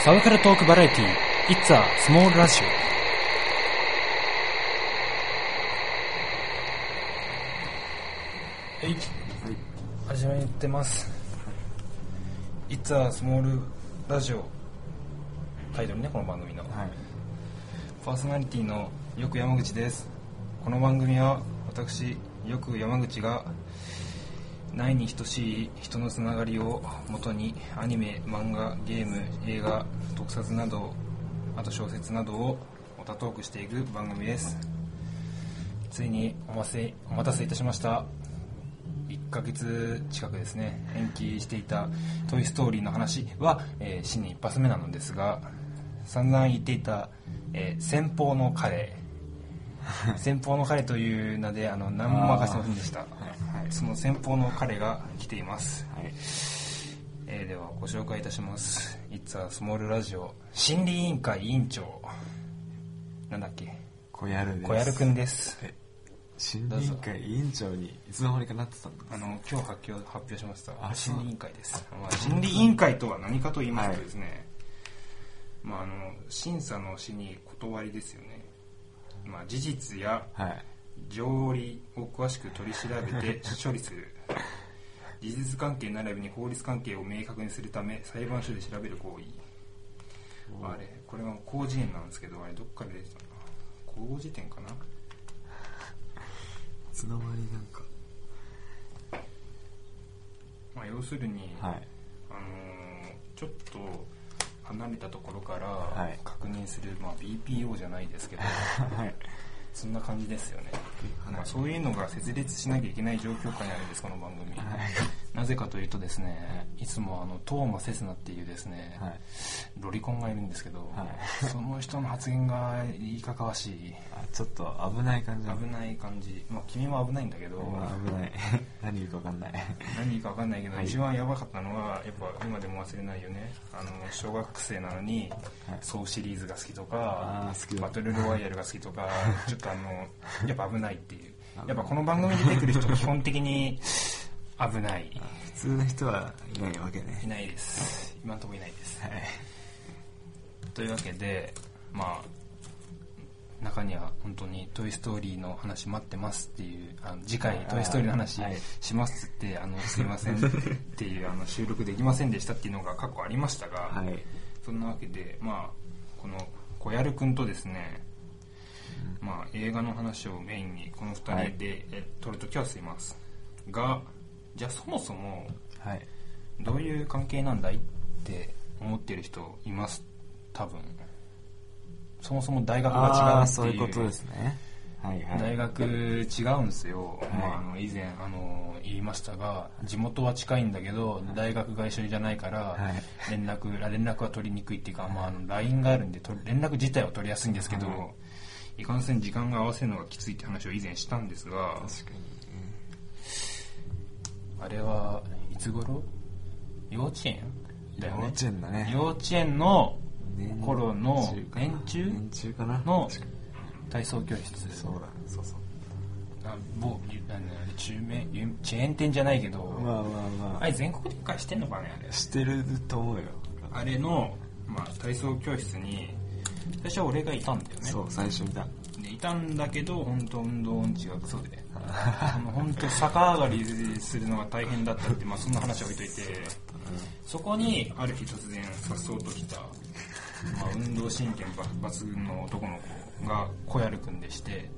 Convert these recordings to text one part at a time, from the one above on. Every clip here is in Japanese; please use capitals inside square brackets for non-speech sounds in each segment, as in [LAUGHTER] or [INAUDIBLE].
サブカルトークバラエティ It's a Small Radio はい、始めてます。It's a Small Radio タイトルね、この番組の。はい。パーソナリティのよく山口ですこの番組は私よく山口がないに等しい人のつながりをもとにアニメ漫画ゲーム映画特撮などあと小説などをオタトークしていく番組です。ついにお待せお待たせいたしました。1ヶ月近くですね。延期していた「トイ・ストーリー」の話は、えー新年一発目なのですが散々言っていた、えー先方の彼。[LAUGHS] 先方の彼という名であの何も明かせませんでした。その先方の彼が来ています、はい。えーではご紹介いたします「It's a Small Radio」心理委員会委員長。なんだっけ？小やるです。小籔くんです。え、審理委員会委員長にいつの間にかなってたんだあの今日発表発表しました。あ心理委員会です、まあ、心理委員会とは何かと言いますとですね、まあ、あの審査のしに断りですよね、まあ、事実やはい。条理を詳しく取り調べて [LAUGHS] 処理する。事実関係並びに法律関係を明確にするため裁判所で調べる行為。あれこれは広辞苑なんですけどあれどっから出てたのか。な広辞典かな？いつの間になんか。まあ、要するに、はい。あのーちょっと離れたところからはい。確認する、まあ、BPO じゃないですけど。[LAUGHS] はい。そんな感じですよね、まあ、そういうのが設立しなきゃいけない状況下にあるんですこの番組、はい。なぜかというとですねいつもあのトーマ・セスナっていうですね、はい。ロリコンがいるんですけど、はい。その人の発言がいいかかわしい。あ、ちょっと危ない感じ危ない感じ、まあ、君も危ないんだけど、まあ危ない。[LAUGHS] 何言うかわかんない。何言うか分かんないけど、はい。一番やばかったのはやっぱ今でも忘れないよね。あの小学生なのにはい。ソウシリーズが好きとかバトルロワイヤルが好きとかちょ [LAUGHS] っとあのやっぱ危ないっていうやっぱこの番組に出てくる人基本的に [LAUGHS] 危ない普通の人はいないわけいね。ないです今のところいないですはい。というわけでまあ中には本当に「トイ・ストーリー」の話待ってますっていうあの次回「あートイ・ストーリー」の話はいしますってあのすいませんっていうあの収録できませんでしたっていうのが過去ありましたが、はい。そんなわけでまあこの小籔くんとですね、まあ、映画の話をメインにこの2人で、え撮るときはすいます。がじゃあそもそもはい。どういう関係なんだいって思ってる人います？多分。そもそも大学が違うっていう。そういうことですね。はいはい。大学違うんですよ、い。まあ、あの以前あの言いましたが地元は近いんだけど大学が一緒じゃないからはい。連絡、あ連絡は取りにくいっていうか、まあ、あの LINE があるんでと連絡自体は取りやすいんですけど、はいい、かんせん時間が合わせるのがきついって話を以前したんですが確かに。あれはいつ頃？幼稚園だよね幼稚園だね。幼稚園の年頃の年中？年中かなの確か体操教室そうだ。そうそう。あ某ゆあの中名ゆチェーン店じゃないけど、まあまあまあれ全国展開してんのかねあれあ。してると思うよ。あれの、まあ、体操教室に最初は俺がいたんだよね。そう、最初見た。でいたんだけど本当運動音痴がクソであの本当逆上がりするのが大変だったって、まあ、そんな話は置いといて。そこにある日突然さっそうと来た、まあ、運動神経抜抜群の男の子が小籔くんでして。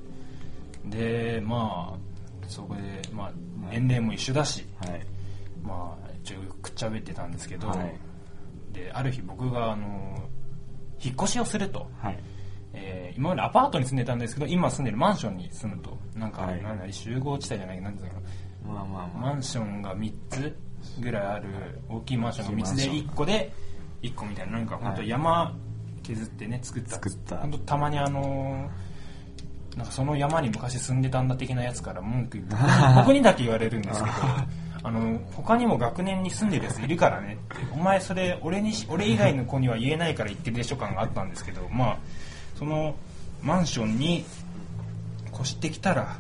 でまあそこで、まあ、年齢も一緒だし、はい。まあ一応くっちゃべってたんですけど、はい。である日僕があの引っ越しをすると、はい。えー今までアパートに住んでたんですけど今住んでるマンションに住むと。なんか、はい。なんだ集合地帯じゃないなんていうまあまあなまあ。マンションが3つぐらいある大きいマンションが3つで大きいマンション。1個で1個みたいな。なんか本当はい。山削ってね作った。作った。本当たまにあのーなんかその山に昔住んでたんだ的なやつから文句言って [LAUGHS] 僕にだけ言われるんですけどあの他にも学年に住んでるやついるからね。ってお前それ俺にし俺以外の子には言えないから言ってるでしょ感があったんですけどまあそのマンションに越してきたら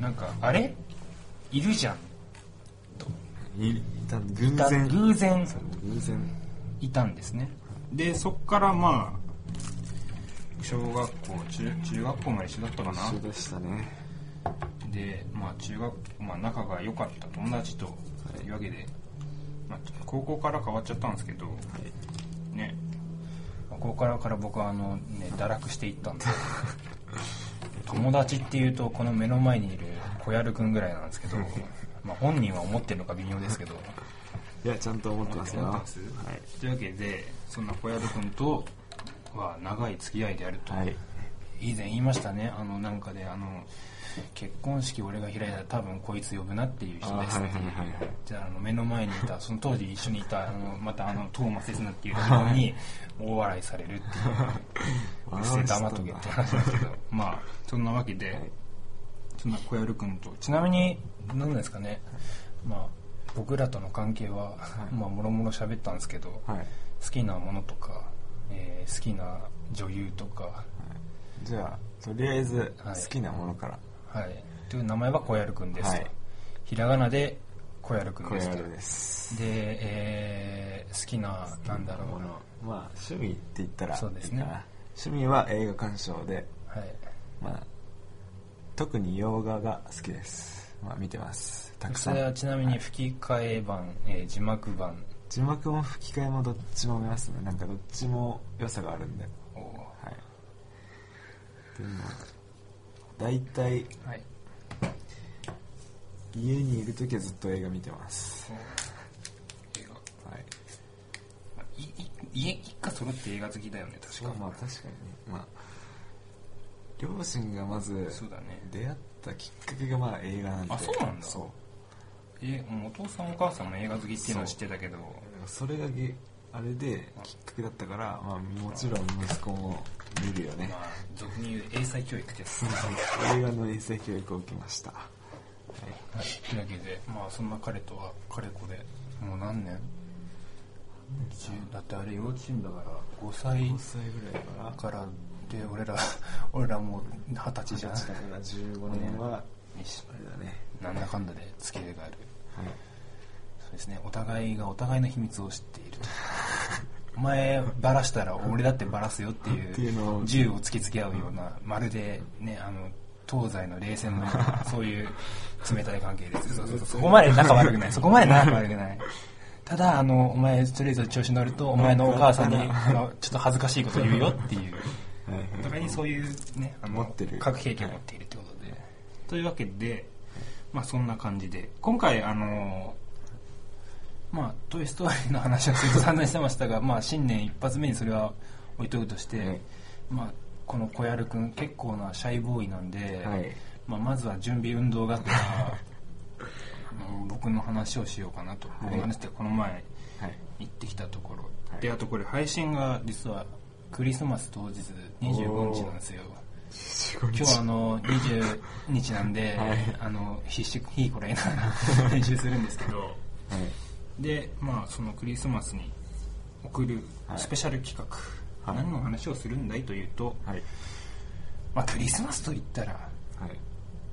なんかあれ？いるじゃん。いいた偶然。偶然。偶然。いたんですね。でそっからまあ小学校中中学校まで一緒だったかな。一緒でしたねでまあ中学まあ仲が良かった友達とい。うわけで、まあ、高校から変わっちゃったんですけど、ね。まあ高校からから僕はあのね堕落していったんで [LAUGHS] 友達っていうとこの目の前にいる小籔くんぐらいなんですけど [LAUGHS] まあ本人は思ってるのか微妙ですけど。いやちゃんと思ってますよ。はい。というわけでそんな小籔くんとは長い付き合いであると、はい。以前言いましたね。あのなんかであの結婚式俺が開いたら多分こいつ呼ぶなっていう人です。はいはいはいはい。じゃああの目の前にいたその当時一緒にいた [LAUGHS] あのまたあのトーマス・セスナっていう人に大笑いされるっていう。うっせえ黙っとけって話なんですけど。まあそんなわけで、そんな小籔君とちなみに何ですかね。まあ僕らとの関係は、まあもろもろ喋ったんですけど、はい。好きなものとか、えー好きな女優とか。じゃあとりあえずはい。好きなものから。はいという名前は小籔くんです。と、はい。ひらがなで小籔くんです。です。で、えー好きななんだろう。なまあ趣味って言ったらそうですね。趣味は映画鑑賞で。はい。まあ特に洋画が好きです。まあ見てます。たくさん。それはちなみに吹き替え版、えー字幕版。字幕も吹き替えもどっちも見ますね。なんかどっちも良さがあるんで。をはい大体はい。家にいる時はずっと映画見てます。映画。はい。いい家一家揃って映画好きだよね確かまあ確かにね。まあ両親がまず出会ったきっかけがまあ映画なんであそうなんだ。そう。えお父さんお母さんも映画好きっていうのは知ってたけど。それがげあれできっかけだったから、まあ、もちろん息子も見るよね。まあ俗に言う英才教育です。映画の英才教育を受けました、はい。はい、というわけでまあそんな彼とはかれこれもう何年？10だってあれ幼稚園だから5歳5歳ぐらいからからで俺ら [LAUGHS] 俺らもう二十歳じゃん。だから15年はよしあれだね。なんだかんだで付き合いがある。はい。そうですね。お互いがお互いの秘密を知っていると [LAUGHS] お前バラしたら俺だってバラすよっていう銃を突きつけ合うようなまるでねあの東西の冷戦のような [LAUGHS] そういう冷たい関係ですそうそうそう。そこまで仲悪くない。そこまで仲悪くない。ただあのお前とりあえず調子乗るとお前のお母さんに [LAUGHS] あのちょっと恥ずかしいこと言うよっていう。お互いにそういうねあの持ってる。核兵器を持っているってことで。というわけでまあそんな感じで。今回あのまあ「トイ・ストーリー」の話はずっと散々してましたがまあ新年一発目にそれは置いとくとして、はい。まあこの小籔君結構なシャイボーイなんで、はい。まあ、まずは準備運動がてらあの僕の話をしようかなと、僕の話ってこの前はい。行ってきたところ、はい。であとこれ配信が実はクリスマス当日25日なんですよ。今日はあの20日なんで、はい。あの必死いいこらいな [LAUGHS] 練習するんですけど。はいでまあそのクリスマスに送るはい。スペシャル企画、はい。何の話をするんだいというと、はい。まあ、クリスマスと言ったらは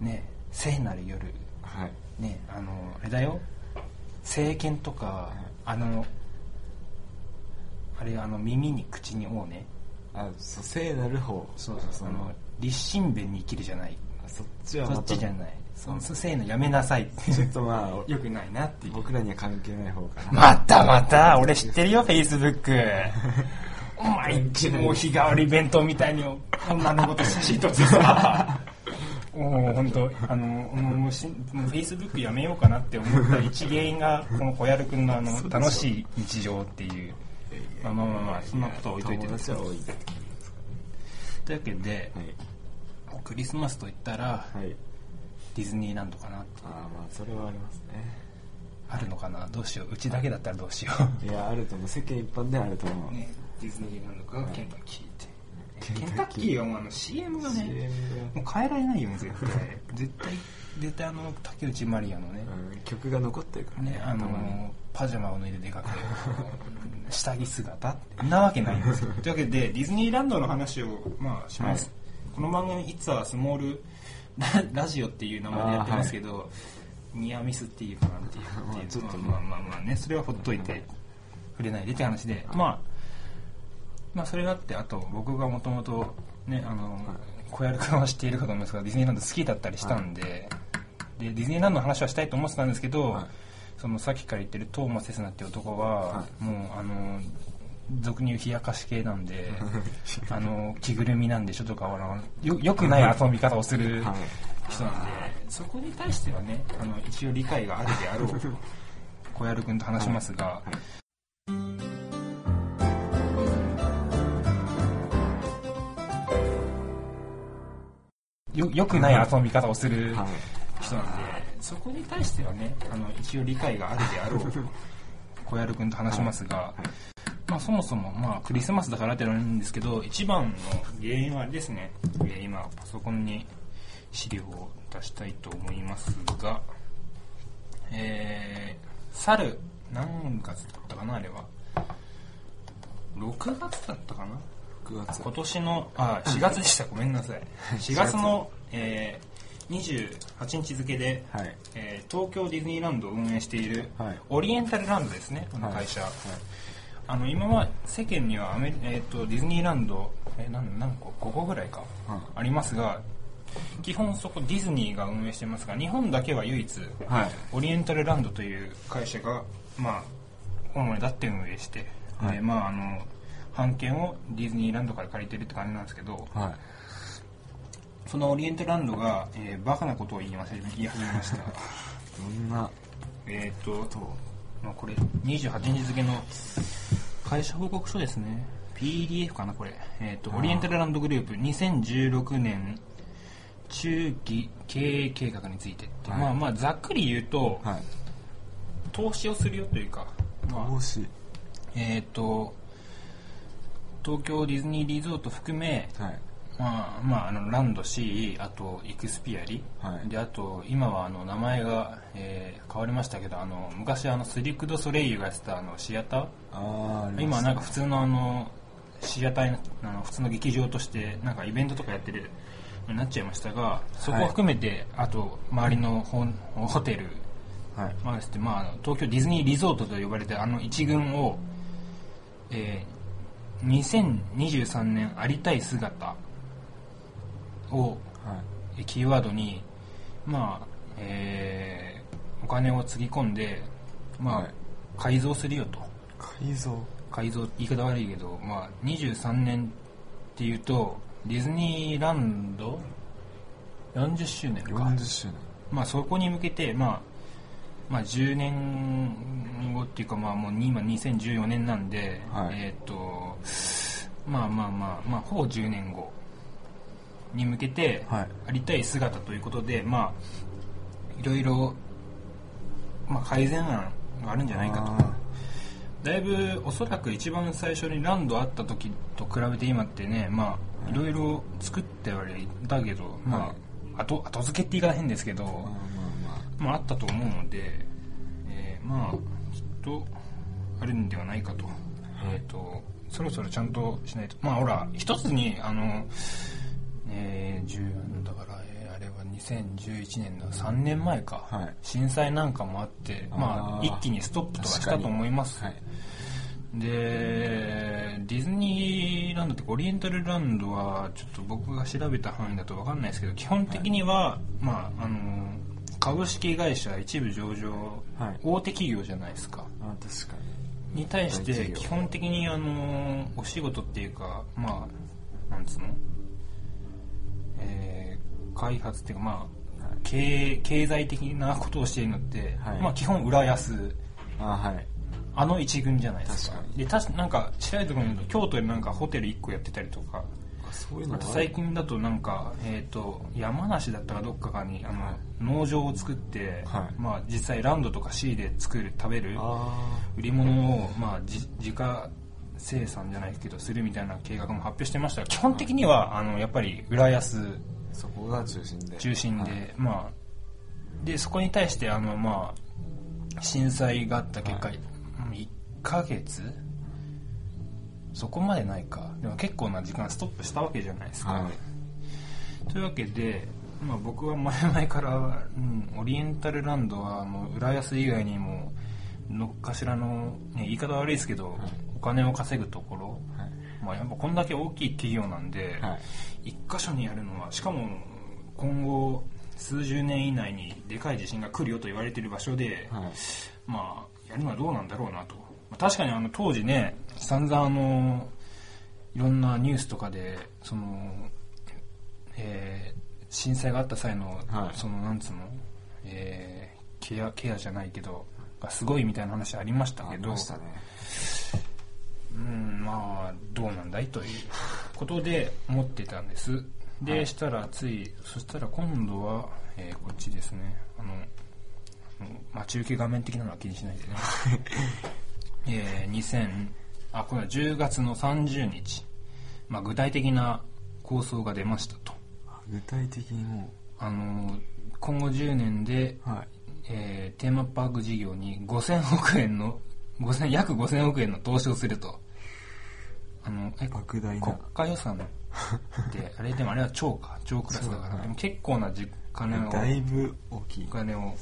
い。ね聖なる夜。はい。ねあのあれだよ。聖剣とかあのあれあの耳に口に王ね。あそう聖なる方。そうそうそう。あの立身弁に生きるじゃない。あそっちはまそたっちじゃないそそ聖のやめなさい。ってちょっとまあ [LAUGHS] よくないなっていう。僕らには関係ない方かな。またまた俺知ってるよフェイスブックお前一も日替わり弁当みたいに女の子と写真撮って。さおお本当あのもうしもうフェイスブックやめようかなって思った一原因がこの小籔君のあの楽しい日常っていう。まあまあまあまあそんなことは置いといて友達は多いというわけではいクリスマスといったらはいディズニーランドかなってああまあそれはありますね。あるのかな？どうしよう。うちだけだったらどうしよいやあると思う。世間一般であると思う、うねディズニーランドかケンタッキー。ってケンタッキーはもうあの CM がね CM もう変えられないよね絶対。絶対絶対あの竹内まりやのねが、うん、曲が残ってるからねあ頭に。のパジャマを脱いで出かける。下着姿んなわけないんですよ。というわけでディズニーランドの話をまあします、はいこの番組「いつはスモールラ [LAUGHS] ラジオ」っていう名前でやってますけど、ニアミスっていうかなんていうまあちょっとね。まあまあまあねそれはほっといて触れないでって話でまあまあそれがあってあと僕がもともとねあの、小籔君は知っているかと思いますがディズニーランド好きだったりしたんで,、でディズニーランドの話はしたいと思ってたんですけど、はい。そのさっきから言ってるトーマス・セスナっていう男は、はもうあの俗に言う冷やかし系なんで [LAUGHS] あの着ぐるみなんでちょっとかわらん。よよくない遊び方をするはい。人なんでそこに対してはねあの一応理解があるであろう [LAUGHS] 小籔君と話しますが、はい。よよくない遊び方をするはい。人なんでそこに対してはねあの一応理解があるであろう小籔君と話しますが、まあ、そもそも、まあ、クリスマスだからってのはあるんですけど一番の原因はあれですね、えー今パソコンに資料を出したいと思いますがえー、去る何月だったかなあれは。6月だったかな9月。今年のあ4月でした。ごめんなさい。4月の、えー、28日付で、はい。えー東京ディズニーランドを運営している、はい。オリエンタルランドですねこの会社、はい。あの今は世間にはアメリ、えー、とディズニーランド、えー、何何個5個ぐらいか、はい。ありますが基本そこディズニーが運営してますが日本だけは唯一、はい。オリエンタルランドという会社が、まあ、主にだって運営して、はい。でまああの版権をディズニーランドから借りてるって感じなんですけどはいそのオリエンタルランドが、えーバカなことを言いまし言い始めました。[LAUGHS] どんな。えっとまあ、これ28日付の会社報告書ですね。PDF かなこれ、えっとあー。オリエンタルランドグループ2016年中期経営計画について。って、はい。まあまあざっくり言うと、はい。投資をするよというか、まあ投資。えっ、と東京ディズニーリゾート含め、はいまあまあ、あのランド C あとイクスピアリ、はい。であと今はあの名前が、えー変わりましたけどあの昔あのスリクド・ソレイユがやってたあのシアター。ああ今はなんか普通のあのシアターあの普通の劇場としてなんかイベントとかやってるようになっちゃいましたがそこを含めて、あと周りのホホテルはい。まあですねまあ、東京ディズニーリゾートと呼ばれてあの一軍を、えー2023年ありたい姿をはい。えキーワードに、まあえーお金をつぎ込んで、まあはい。改造するよと。改造。改造言い方悪いけど、まあ、23年っていうとディズニーランド40周年か。40周年。まあ、そこに向けて、まあ、まあ、10年後っていうか、まあ、もう今2014年なんで、はい。えっ、と、まあまあまあ、まあ、ほぼ10年後に向けて、はい。ありたい姿ということで、まあ、いろいろ、まあ、改善案があるんじゃないかと。あだいぶおそらく一番最初にランドあった時と比べて今ってねまあい。ろいろ作ってはいたけど、まあ後後付けって言い方変ですけど、ーまあまあ。ったと思うので、えーまあきっとあるんではないかと,、えー、とそろそろちゃんとしないと。まあほら一つにあのえー、10だから、えーあれは2011年の3年前か、はい。震災なんかもあってまあ一気にストップとかしたと思います。はい。でディズニーランドってオリエンタルランドはちょっと僕が調べた範囲だと分かんないですけど基本的には、まああの株式会社一部上場、はい。大手企業じゃないですか。あ確かに。対して基本的にあのお仕事っていうかまあなんつうの、えー開発っていうかまあにはい経営経済的なことをしているのって、はい。まあ基本浦安。あはい。あの一軍じゃないですか。で確かなんか調べたところによると京都でなんかホテル1個やってたりとかあそういうのがあと最近だとなんか、えー、と山梨だったかどっかかにあの、はい。農場を作って、はい。まあ、実際ランドとか C で作る食べるあ売り物を、まあ、じ自家生産じゃないけどするみたいな計画も発表してましたが基本的にはあのやっぱり浦安。あそこが中心で。中心で、はい。まあでそこに対してあの、まあ、震災があった結果、はい。1ヶ月？そこまでないか。でも結構な時間ストップしたわけじゃないですか、はい。というわけで、まあ、僕は前々から、うん、オリエンタルランドはもう浦安以外にもどっかしらの、ね、言い方悪いですけど、お金を稼ぐところ。はい。まあ、やっぱこんだけ大きい企業なんで、はい。一箇所にやるのはしかも今後数十年以内にでかい地震が来るよと言われている場所で、はい。まあやるのはどうなんだろうなと、まあ、確かにあの当時ね散々あのいろんなニュースとかでその、えー震災があった際の、はい。そのなんつうの、えーケアケアじゃないけどがすごいみたいな話ありましたあけどねうんまあどうなんだいということで思ってたんです。で、はい。したらついそしたら今度は、えーこっちですね。あの待ち受け画面的なのは気にしないでね。えー2000あこれは10月の30日、まあ、具体的な構想が出ましたと。具体的にもあの今後10年でうはい。えーテーマパーク事業に5000億円の5000約5000億円の投資をするとあのえ莫大な。国家予算で [LAUGHS] あれでもあれは超か。超クラスだから、でも結構なじ金をだいぶ大きい。お金を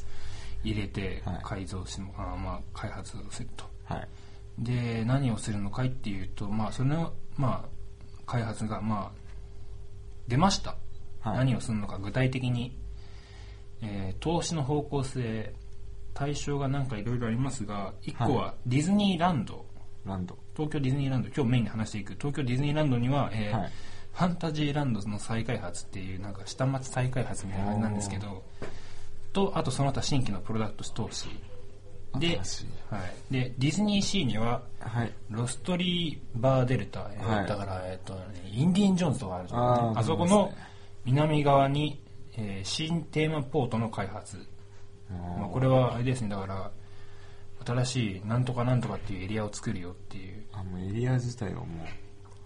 入れてはい。改造し、あまあ開発をすると。はい。で何をするのかいっていうとまあそれのまあ開発がまあ出ました、はい。何をするのか具体的に、えー投資の方向性対象がなんかいろいろありますが1個はディズニーランド、ランド。東京ディズニーランド今日メインで話していく。東京ディズニーランドには、えーはい。ファンタジーランドの再開発っていうなんか下町再開発みたいな感じなんですけどとあとその他新規のプロダクト投資で,、はい、でディズニーシーにははい。ロストリーバーデルタ、えーはい。だから、えっとねインディーン・ジョーンズとかあるじゃんあそこの南側に、えー新テーマポートの開発、まあ、これはあれですね。だから新しいなんとかなんとかっていうエリアを作るよっていう。あもうエリア自体はも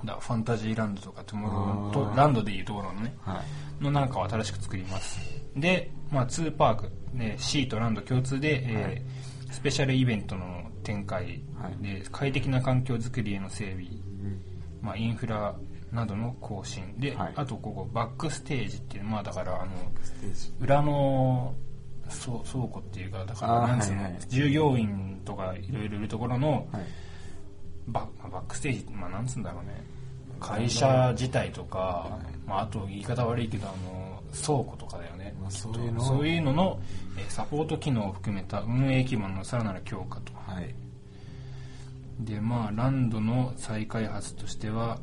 だファンタジーランドとかトゥモロとランドでいうところのねうはい。のなんかを新しく作ります。で、まあ、2パーク、ね、C とランド共通で、えーはい。スペシャルイベントの展開、はい。で快適な環境づくりへの整備、うん。まあ、インフラなどの更新。で、はい。あとここバックステージっていうまあだからあの裏のそう倉庫っていうかだからなんつうの、はいはい。従業員とかいろいろいるところのはい。バックステージまあなんつうんだろうね。会社自体とか、まあ、あと言い方悪いけどあの倉庫とかだよね、そういうの。をそういうののえーサポート機能を含めた運営基盤のさらなる強化と。はい。でまあランドの再開発としては、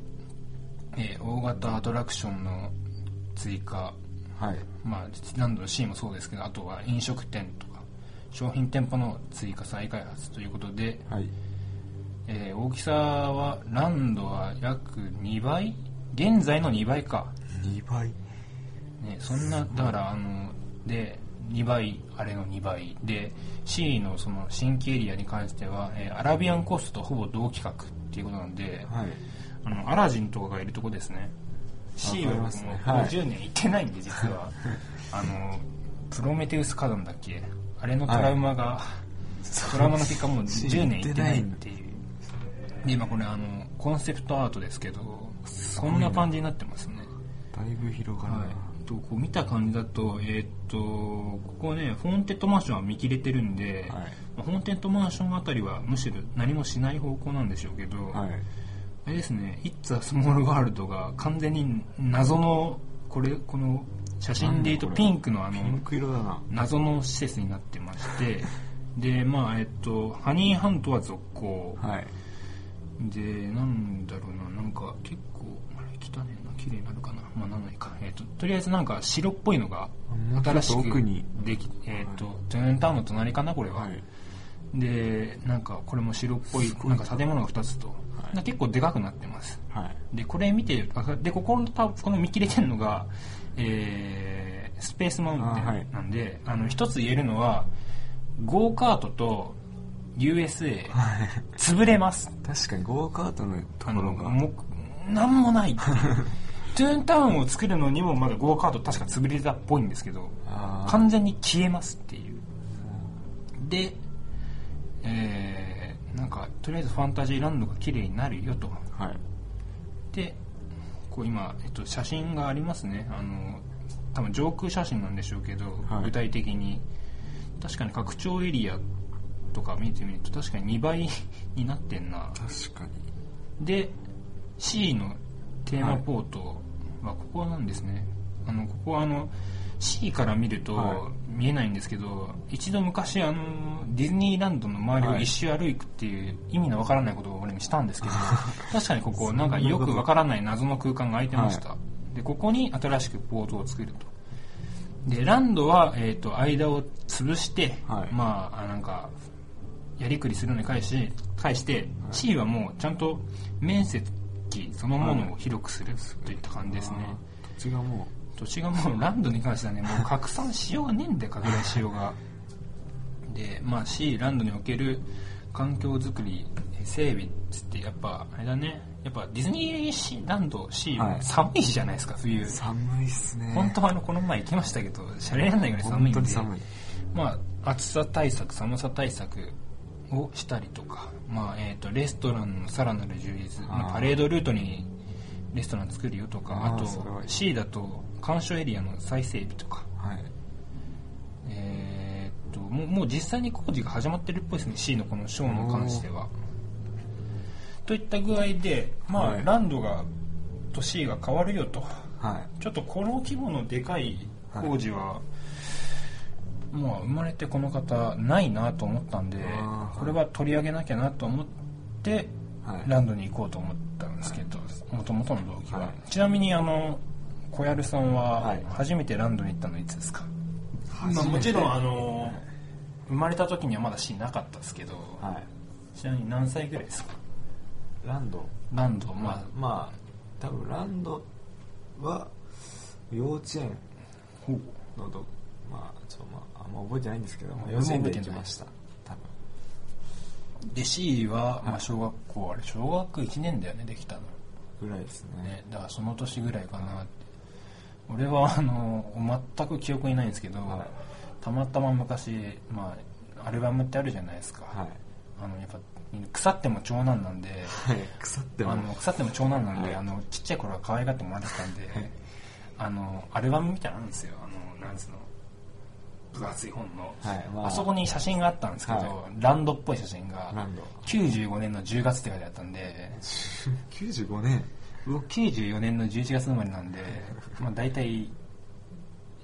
えー大型アトラクションの追加はい。まあランドの C もそうですけどあとは飲食店とか商品店舗の追加再開発ということで、はい。えー大きさはランドは約2倍？現在の2倍か、2倍？ね、そんなだからあので2倍あれの2倍。で C のその新規エリアに関しては、えーアラビアンコーストとほぼ同規格っていうことなんで、はい。あのアラジンとかがいるとこですねね。はい。10年行ってないんで実は。[LAUGHS] あのプロメテウス火山だっけ？あれのトラウマが、トラウマの結果もう10年行ってないっていう。で今これあのコンセプトアートですけどこんな感じになってますね。だいぶ広がるな、はい、とこう見た感じだと,、えーっとここねホーンテッドマンションは見切れてるんで、はい。まあホーンテッドマンションあたりはむしろ何もしない方向なんでしょうけど、はいあれですね「It's a Small World」が完全に謎のこれこの写真でいうとピンクのあのピンク色だな。謎の施設になってまして [LAUGHS] でまあえっとハニーハントは続行、はい。でなんだろうななんか結構あれ汚ねえな綺麗になるかな。まあなんないか、えっととりあえずなんか白っぽいのが新しく奥に。できえっとトゥーンタウンの隣かなこれは、はい。でなんかこれも白っぽいな。んか建物が2つと、はい。な結構でかくなってます。はい。でこれ見てでここのたこの見切れてるのが、えースペースマウンテンなんであの一つ言えるのはゴーカートと USA はい。潰れます。確かにゴーカートのところが。もうなんもない。[LAUGHS] トゥーンタウンを作るのにもまだゴーカート確か潰れてたっぽいんですけど完全に消えますっていう。でえーなんかとりあえずファンタジーランドが綺麗になるよと。はい。でこう今、えっと、写真がありますね。あの多分上空写真なんでしょうけど、はい。具体的に。確かに拡張エリアとか見てみると確かに2倍 [LAUGHS] になってんな。確かに。で C のテーマポートはここなんですね、あのここはあの C から見るとは見えないんですけど、一度昔あのディズニーランドの周りを一周歩くっていう意味のわからないことを俺もしたんですけど [LAUGHS] 確かにここなんかよくわからない謎の空間が空いてました、でここに新しくポートを作ると。でランドは、えー、と間を潰して、はい。まああなんかやりくりするのに対し対して、C はもうちゃんと面積そのものを広くするといった感じですね、土地がも土地がもうランドに関してはね [LAUGHS] もう拡散しようがねえんだよ拡大しようが。でまあ C ランドにおける環境づくり整備っつってやっぱあれだね。やっぱディズニーシーランド C はい。寒いじゃないですか冬。う寒いっすね。本当はあのこの前行きましたけどしゃれられないぐらい寒いんで。本当に寒い。まあ、暑さ対策寒さ対策をしたりとか、まあえー、とレストランのさらなる充実。まあパレードルートにレストラン作るよとか。ああと C だと鑑賞エリアの再整備とか。はい。えーっともうもう実際に工事が始まってるっぽいですね C のこのショーに関しては。といった具合で、まあはい。ランドがと C が変わるよと。はい。ちょっとこの規模のでかい工事は、もう生まれてこの方ないなと思ったんでこれは取り上げなきゃなと思ってはい。ランドに行こうと思ったんですけどもともとの動機は、はちなみにあの小籔さんははい。初めてランドに行ったのいつですか、まあ、もちろんあの生まれた時にはまだ C なかったですけど、はい。ちなみに何歳ぐらいですか？ランド。ランドままあ。あまあ多分ランドは幼稚園ほう。のどまあちょっとまああんま覚えてないんですけど、まあ、俺幼稚園で行きました多分で C は、まあ、小学校あれ小学1年だよねできたの。ぐらいですね。ね、だからその年ぐらいかなって俺はあの全く記憶にないんですけど、はい。たまたま昔、まあ、アルバムってあるじゃないですか、はい。あのやっぱ腐っても長男なんではい。腐っても。あの腐っても長男なんで、はい。あのちっちゃい頃は可愛がってもらってたんで、あのアルバムみたいなのあるんですよ。あのなんつうの分厚い本の、はい。まあ。あそこに写真があったんですけど、はランドっぽい写真がランド。95年の10月って書いてあったんで [LAUGHS] 95年僕94年の11月生まれなんで、まあ、大体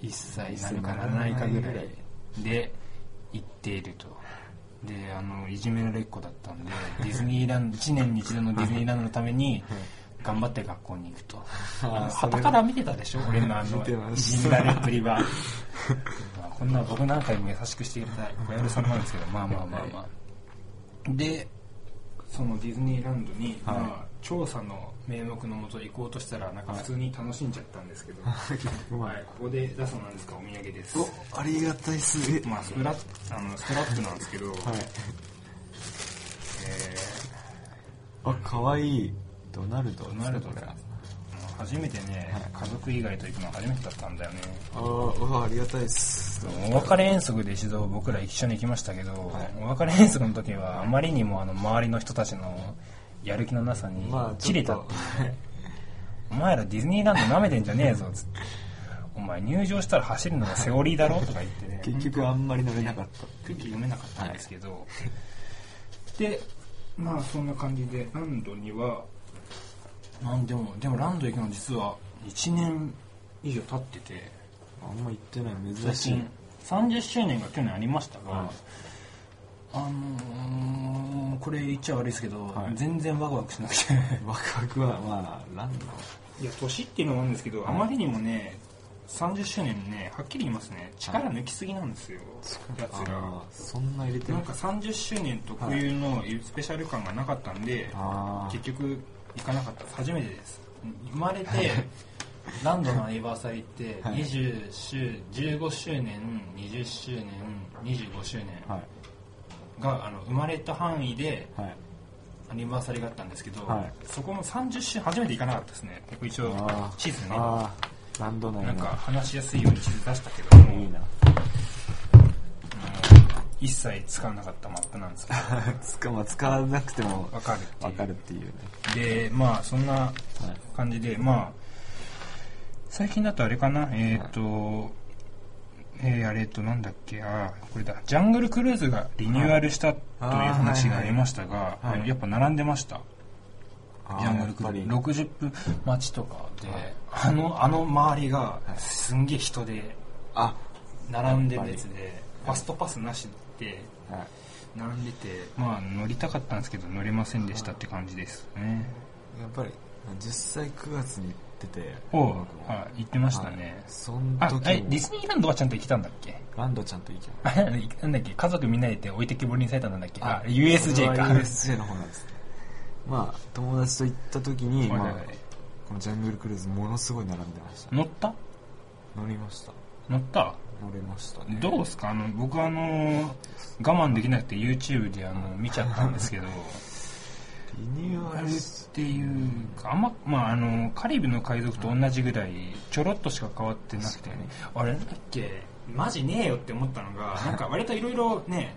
1歳になるかならないかぐらいで行っていると。であのいじめられっ子だったんで [LAUGHS] ディズニーランド1年に一度のディズニーランドのために頑張って学校に行くと。あのあそれ旗から見てたでしょ俺のあの [LAUGHS] いじめられっぷりは。[LAUGHS] まあこんな僕なんかにも優しくしてくれた小籔さんなんですけどまあまあまあまあ。でそのディズニーランドに、はい。まあ、調査の名目のもと行こうとしたらなんか普通に楽しんじゃったんですけど、[LAUGHS] はい、ここで出すのなんですかお土産です。おありがたいっす。ねまあストラあのストラップなんですけど、はい。えあ可愛いドナルドー、ドナルドこれが初めてね、家族以外と行くの初めてだったんだよね。あーあありがたいっす。お別れ遠足で一度僕ら一緒に行きましたけど、はい。お別れ遠足の時はあまりにもあの周りの人たちのやる気のなさにまあ切れたっと [LAUGHS] お前らディズニーランド舐めてんじゃねえぞつって。お前入場したら走るのがセオリーだろとか言ってね。[LAUGHS] 結局あんまり乗れなかった空気読めなかったんですけど、でまあそんな感じでランドにはなんでもでもランド行くの実は1年以上経ってて。あんま行ってない。珍最しい。近30周年が去年ありましたが、はいあのーこれ言っちゃ悪いですけど、はい。全然ワクワクしなくて。[LAUGHS] ワクワクはまあランドいや年っていうのもあるんですけど、あまりにもね30周年ねはっきり言いますね。力抜きすぎなんですよ、やつが。そんな入れてるなんか30周年特有のスペシャル感がなかったんで、あ結局行かなかった初めてです。生まれてランドのアニバーサリーってはい。20周15周年20周年25周年。あはいがあの生まれた範囲ではい。アニバーサリーがあったんですけど、はい。そこの30周初めて行かなかったですね。僕一応あー。地図ね。ランド内の。なんか話しやすいように地図出したけどもいいな。一切使わなかったマップなんですけど。[LAUGHS] 使まあ使わなくてもわかるっていう。わかるっていうね。でまあそんな感じでまあ最近だとあれかな。えっ、と、えーあれとなんだっけあーこれだ。ジャングルクルーズがリニューアルしたという話がありましたが、はい。はい。やっぱ並んでました。ジャングルクルーやっぱ60分待ちとかで、あのあの周りがすんげえ人であ並んでるやつでファストパスなしではい。並んでてまあ乗りたかったんですけど乗れませんでしたって感じですね。やっぱり実際9月に行ってておう。僕もあ言ってましたね、はい。そのあ時もえディズニーランドはちゃんと行けたんだっけ？ランドちゃんと行きまあなんだっけ？家族みんなで行って置いてきぼりにされたんだっけ？あそ USJ か USJ の方なんですね。まあ友達と行った時に、まあはいはい。はい、このジャングルクルーズものすごい並んでました乗った？乗りました。乗った？乗れましたね。どうですか？あの僕あの我慢できなくて YouTube であの見ちゃったんですけどリニューアルっていうかあんま、まあ、あのカリブの海賊と同じぐらいちょろっとしか変わってなくてねあれなんだっけ？マジねえよって思ったのが [LAUGHS] なんか割といろいろね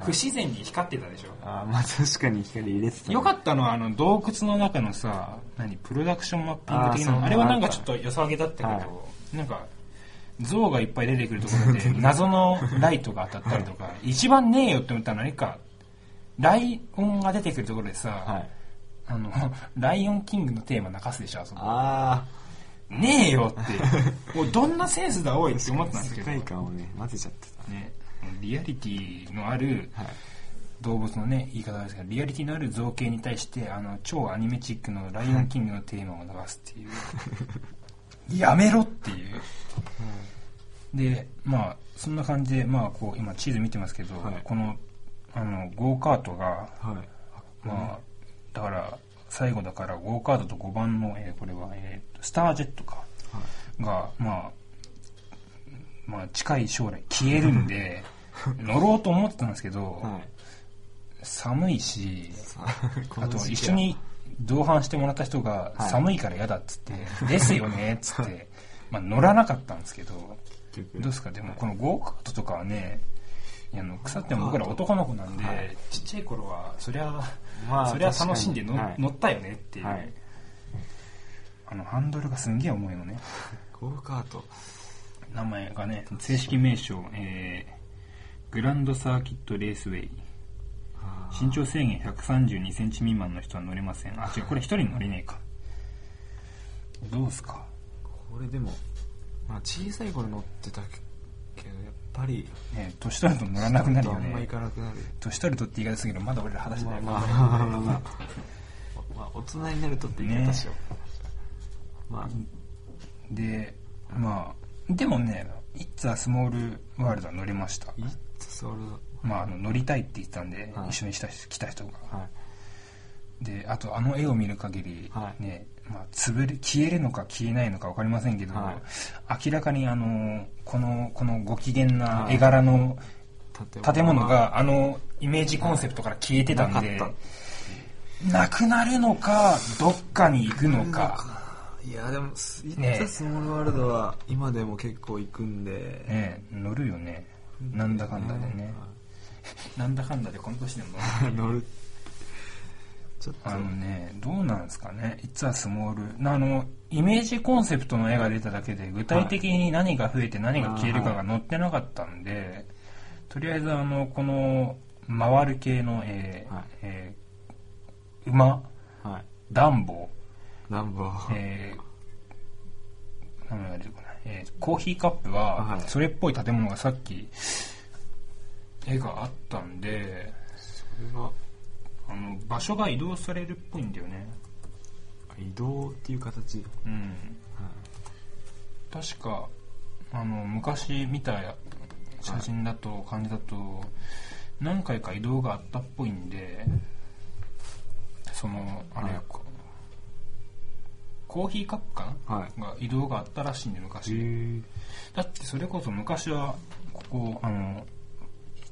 不自然に光ってたでしょ？あーまあ確かに光入れてたね。よかったのはあの洞窟の中のさ何？プロダクションマッピング的ななあれはなんかちょっと良さげだったけど、はなんか像がいっぱい出てくるところで謎のライトが当たったりとか一番ねえよって思ったのは何かライオンが出てくるところでさ、はい。あの [LAUGHS] ライオンキングのテーマ泣かすでしょあそこ。あねえよって。[LAUGHS] もうどんなセンスだおいって思ったんですけ世ど、界観をね混ぜちゃってた。ね、リアリティのあるはい。動物のね言い方ですけどリアリティのある造形に対してあの超アニメチックの「ライオンキング」のテーマを流すっていう。[LAUGHS] やめろっていう。でまあそんな感じでまあこう今地図見てますけど、はい。このあのゴーカートがはい。まあだから最後だからゴーカートと5番の、えーこれは、えースタージェットかはい。がまあまあ近い将来消えるんで [LAUGHS] 乗ろうと思ってたんですけど、はい。寒いしあと一緒に同伴してもらった人がはい。寒いから嫌だっつって「ですよね」っつってまあ乗らなかったんですけどどうですか？でもこのゴーカートとかはねあの腐っても僕ら男の子なんで、はい。ちっちゃい頃はそりゃ、まあそりゃ楽しんでの、はい。乗ったよねっていう、はい。あのハンドルがすんげえ重いのね。ゴーカート。名前がね正式名称、えー、グランドサーキットレースウェイ。あ身長制限132センチ未満の人は乗れません。あ違うこれ一人乗れねえか。どうすか？これでも、まあ、小さい頃乗ってたけどやっぱりね年取ると乗らなくなるよあんまね行かなくなる年取るとって言い方するけどまだ俺ら裸足だよ、まあまあまあ。まあまあまあ大人になるとって言い方しよう、まあでまあでもね「It's a Small World」は乗れましたいつそれまああの乗りたいって言ってたんで、はい一緒にした人来た人がはいであとあの絵を見る限り、はいねまあ、潰れ消えるのか消えないのか分かりませんけど、はい。明らかにあのこのこのご機嫌な絵柄の建物が。あのイメージコンセプトから消えてたんでなくなるのかどっかに行くのか、いやでも「スイねッツ・スモール・ワールド」は今でも結構行くんで、ね、乗るよね。なんだかんだでね。[LAUGHS] なんだかんだでこの年でも乗る [LAUGHS] あのね、どうなんですかね、It's a Small あの、イメージコンセプトの絵が出ただけで、具体的に何が増えて何が消えるかが載ってなかったんで、とりあえず、あの、この、回る系の、えーはい。えー馬、はい。ダンボ、ナンバーえー、何が出てこない、えーコーヒーカップは、はい。それっぽい建物がさっき、絵があったんで、それはあの、場所が移動されるっぽいんだよね。移動っていう形。うん。確かあの昔見た写真だと感じだと何回か移動があったっぽいんでそのあれ、はい。こコーヒーカップかな、はい。が移動があったらしいんで昔。へだってそれこそ昔はここあの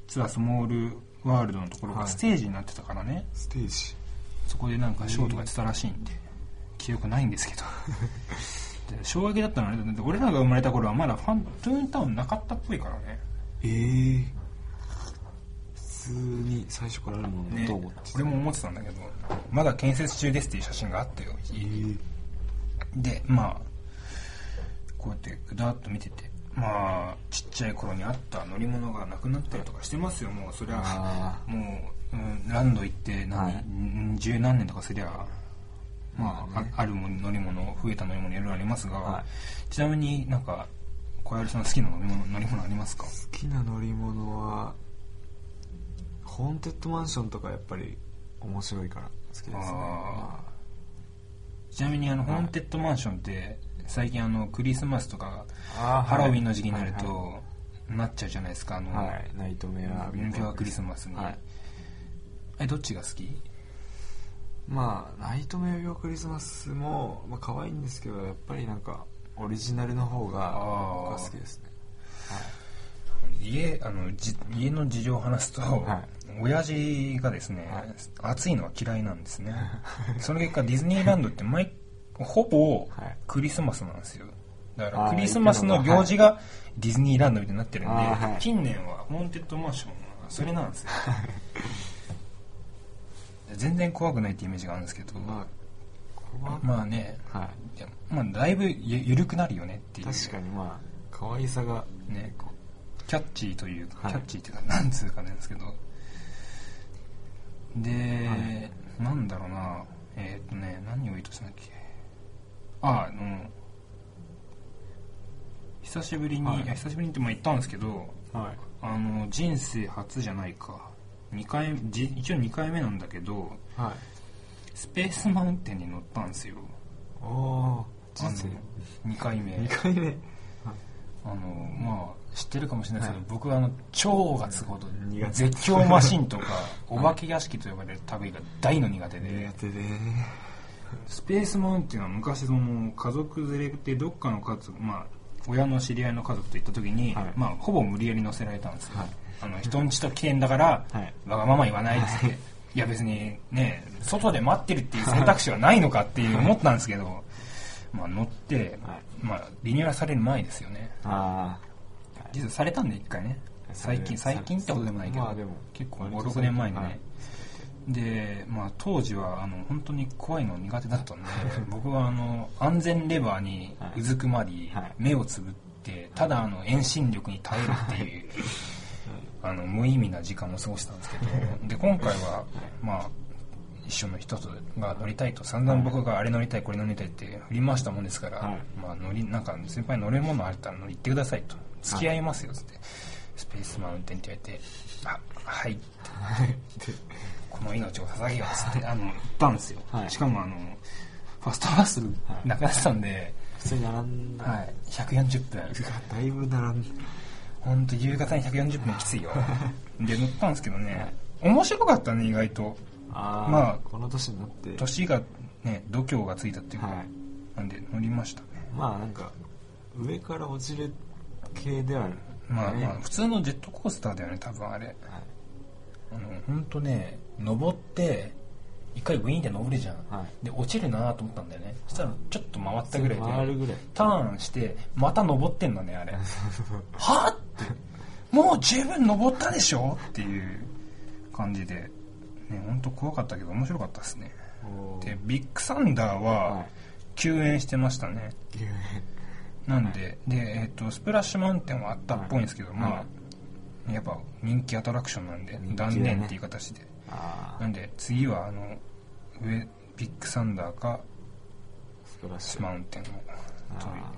実はスモールワールドのところがはい。ステージになってたからね、ステージ。そこでなんかショーとかやってたらしいんで。記憶ないんですけど。[LAUGHS] で衝撃だったのはあれだって俺らが生まれた頃はまだファントゥーンタウンなかったっぽいからね。ええ普通に最初からあるものね。だと思ってた俺も思ってたんだけどまだ建設中ですっていう写真があったよええでまあこうやってぐだっと見ててまあちっちゃい頃にあった乗り物がなくなったりとかしてますよ。もうそりゃあもう、うん、ランド行って何、はい。うん十何年とかすりゃまあ、まあねああるもの乗り物増えた乗り物いろいろありますが、はちなみになんか小籔さん好きな乗り物乗り物ありますか？好きな乗り物はホーンテッドマンションとかやっぱり面白いから好きですね。あちなみにあの、はいホーンテッドマンションって最近あのクリスマスとかハロウィンの時期になると、はいなっちゃうじゃないですかあの、ナイトメアビフォークリスマスに、はい。えどっちが好き？まあナイトメアビフォークリスマスも、まあ可愛いんですけどやっぱりなんかオリジナルの方が僕は好きですね。家あのじ家の事情を話すと、は親父がですね、はい。暑いのは嫌いなんですね。[LAUGHS] その結果ディズニーランドって毎ほぼはい。クリスマスなんですよ。だからクリスマスの行事がディズニーランドみたいになってるんで、近年はホーンテッドマンションはそれなんですよ。全然怖くないってイメージがあるんですけど、まあねはい。やまあだいぶゆ緩くなるよねっていう。確かにまあ可愛さがねこキャッチーというか、はい。キャッチーっていうかなんつうかなんですけど。で、なんだろうなえーっとね何を言いとしたんだっけ？ああの久しぶりに、はい。久しぶりにってまあ言ったんですけどうはい。あの人生初じゃないか。2回じ一応2回目なんだけどはい。スペースマウンテンに乗ったんですよ。おお人あ生の2回目。2回目。あのまあ知ってるかもしれないですけど、はい。僕はあの超がつくほど絶叫マシンとかお化け屋敷と呼ばれる類が大の苦手で、苦手でスペースマウンテンは昔その家族連れでどっかの家族まあ親の知り合いの家族と行った時に、はい。まあほぼ無理やり乗せられたんですよ、はい。あの人んちと来てんだから、はい。わがまま言わないっつって、い、[LAUGHS] や別にね外で待ってるっていう選択肢はないのかっていう思ったんですけどまあ乗って、はい。まあリニューアルされる前ですよね。あ実はされたんで一回ね。最近最近ってことでもないけど、まあでも結構割と56年前にね、はいで、まあ、当時はあの本当に怖いの苦手だったんで [LAUGHS] 僕はあの安全レバーにうずくまり、はい。目をつぶってただあの遠心力に耐えるっていうあの無意味な時間を過ごしたんですけどで今回は、まあ、一緒の人とが乗りたいと散々僕があれ乗りたいこれ乗りたいって振り回したもんですから、はい。まあ、乗りなんか先輩乗れるものあったら乗り行ってくださいと。付き合いますよって、スペースマウンテンって言われて「あはい」ってこの命を捧げようってあの行ったんですよ、はい。しかもあのファストパスなくなってたんで、普通に並んだ。はい、140分。だいぶ並んで本当夕方に140分きついよ。[LAUGHS] で乗ったんですけどね。面白かったね意外と。ああまあこの年になって。年がね度胸がついたっていうか、はい。なんで乗りましたね。まあなんか上から落ちる系ではないまあまあ普通のジェットコースターだよね多分あれ。はい。あの本当ね登って一回ウィーンって登るじゃん、はい。で落ちるなと思ったんだよね。そしたらちょっと回ったぐらいで回るぐらい。ターンしてまた登ってんのねあれ。[LAUGHS] はって。もう十分登ったでしょ？っていう感じで。ね本当怖かったけど面白かったですね。でビッグサンダーははい。休園してましたね、なんで、で、えっ、と、スプラッシュマウンテンはあったっぽいんですけど、はい。まあ、やっぱ人気アトラクションなんで、断念っていう形で。ああなんで、次は、あの、上、ビッグサンダーか、スプラッシュマウンテンを、というあ。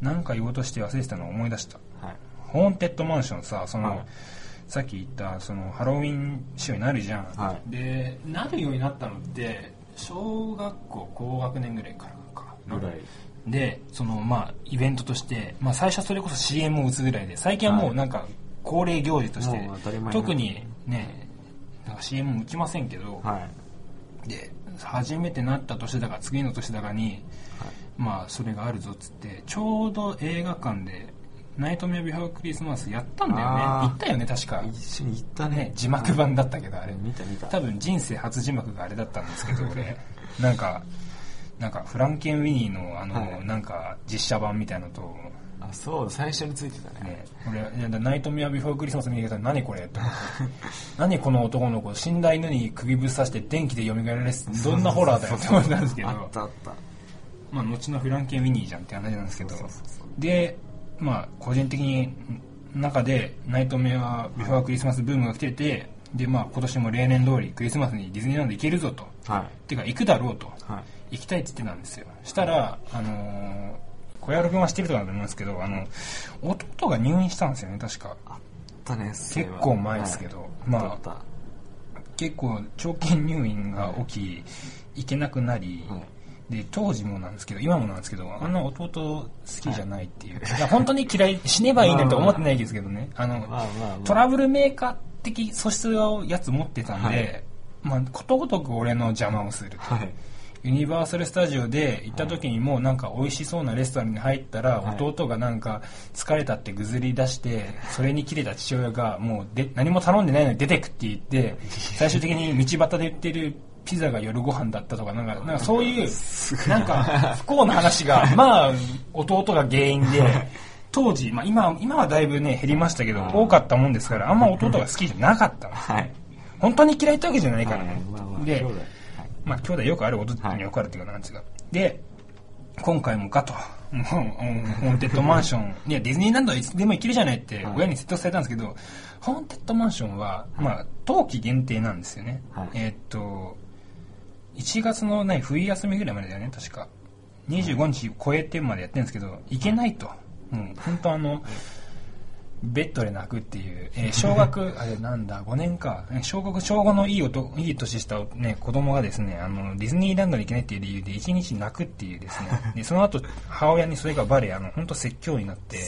なんか言おうとして忘れてたのを思い出した。ーはい。ホーンテッドマンションさ、その、はい。さっき言った、その、ハロウィン仕様になるじゃん。はい。で、なるようになったのって、小学校高学年ぐらいからかな。ぐらい。でそのまあイベントとして、まあ、最初はそれこそ CM を打つぐらいで最近はもうなんか恒例行事として特にねなんか CM も打ちませんけど、はい。で初めてなった年だか次の年だかに、はい。まあそれがあるぞっつってちょうど映画館で「ナイトメアビフォークリスマス」やったんだよね。行ったよね確か。一緒に行ったね。ね字幕版だったけどあれ。見た見た。多分人生初字幕があれだったんですけど俺。なんかなんかフランケンウィニーのあの、はい。なんか実写版みたいなのとあそう最初についてたね。ね俺いやナイトメアビフォークリスマス見てたら何これ？って思って何この男の子？死んだ犬に首ぶっ刺して電気で蘇られすどんなホラーだよ。って思ったんですけど。あったあった。まあ後のフランケンウィニーじゃんって話なんですけど。でまあ個人的に中でナイトメアビフォークリスマスブームが来ててでまあ今年も例年通りクリスマスにディズニーランド行けるぞと。はてか行くだろうと。いはい。行きたいって言ってたんですよ。したらあのー小籔君は知ってると思いますけどあの弟が入院したんですよね確か。あったね結構前ですけど、は。いまあ結構長期入院が起き行けなくなり、はいで当時もなんですけど今もなんですけどあんな弟好きじゃないっていう、い。や本当に嫌い死ねばいいねと思ってないですけどね。あの、トラブルメーカー的素質をやつ持ってたんで、はい。まあ、ことごとく俺の邪魔をすると、はいユニバーサル・スタジオで行った時にもうなんか美味しそうなレストランに入ったらはい。弟がなんか疲れたってぐずり出して [LAUGHS] それに切れた父親がもうで何も頼んでないのに出てくって言って [LAUGHS] 最終的に道端で売ってるピザが夜ご飯だったとかなんかなんかそういうなんか不幸な話が [LAUGHS] まあ弟が原因で当時、まあ、今今はだいぶね減りましたけど多かったもんですからあんま弟が好きじゃなかったの。はい。本当に嫌いってわけじゃないからね。でまあ、兄弟よくある弟によくあるっていうかなんですが。で、今回もかと、[LAUGHS] もう、うんホーンテッドマンション、いや、ディズニーランドはいつでも行けるじゃないってはい親に説得されたんですけど、ホーンテッドマンションは、まあ、冬季限定なんですよね。はいえーっと、1月のね、冬休みぐらいまでだよね、確か。25日超えてまでやってるんですけど、行けないと。うん、本当あの、ベッドで泣くっていう、えー小学、[LAUGHS] あれなんだ、5年か、えー小学、小5のいいおといい年した、ね、子供がですね、あの、ディズニーランドに行けないっていう理由で1日泣くっていうですね、[LAUGHS] で、その後、母親にそれがバレ、あの、本当説教になって、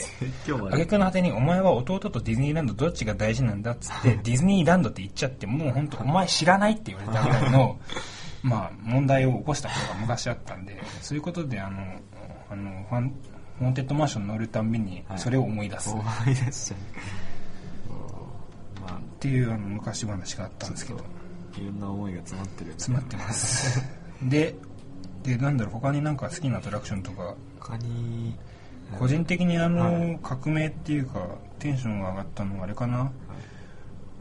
今日ま挙句の果てに、お前は弟とディズニーランドどっちが大事なんだっつって、[LAUGHS] ディズニーランドって言っちゃって、もう本当、お前知らないって言われたぐらいの、まあ、問題を起こしたことが昔あったんで、そういうことで、あの、あの、ファン、ホーンテッドマンション乗るたんびに、それを思い出す。思い出しちゃう。まあっていうあの昔話があったんですけど。いろんな思いが詰まってる詰まってます。[LAUGHS] ででなんだろう他になんか好きなアトラクションとか？他に個人的にあの、はい。革命っていうかテンションが上がったのはあれかな？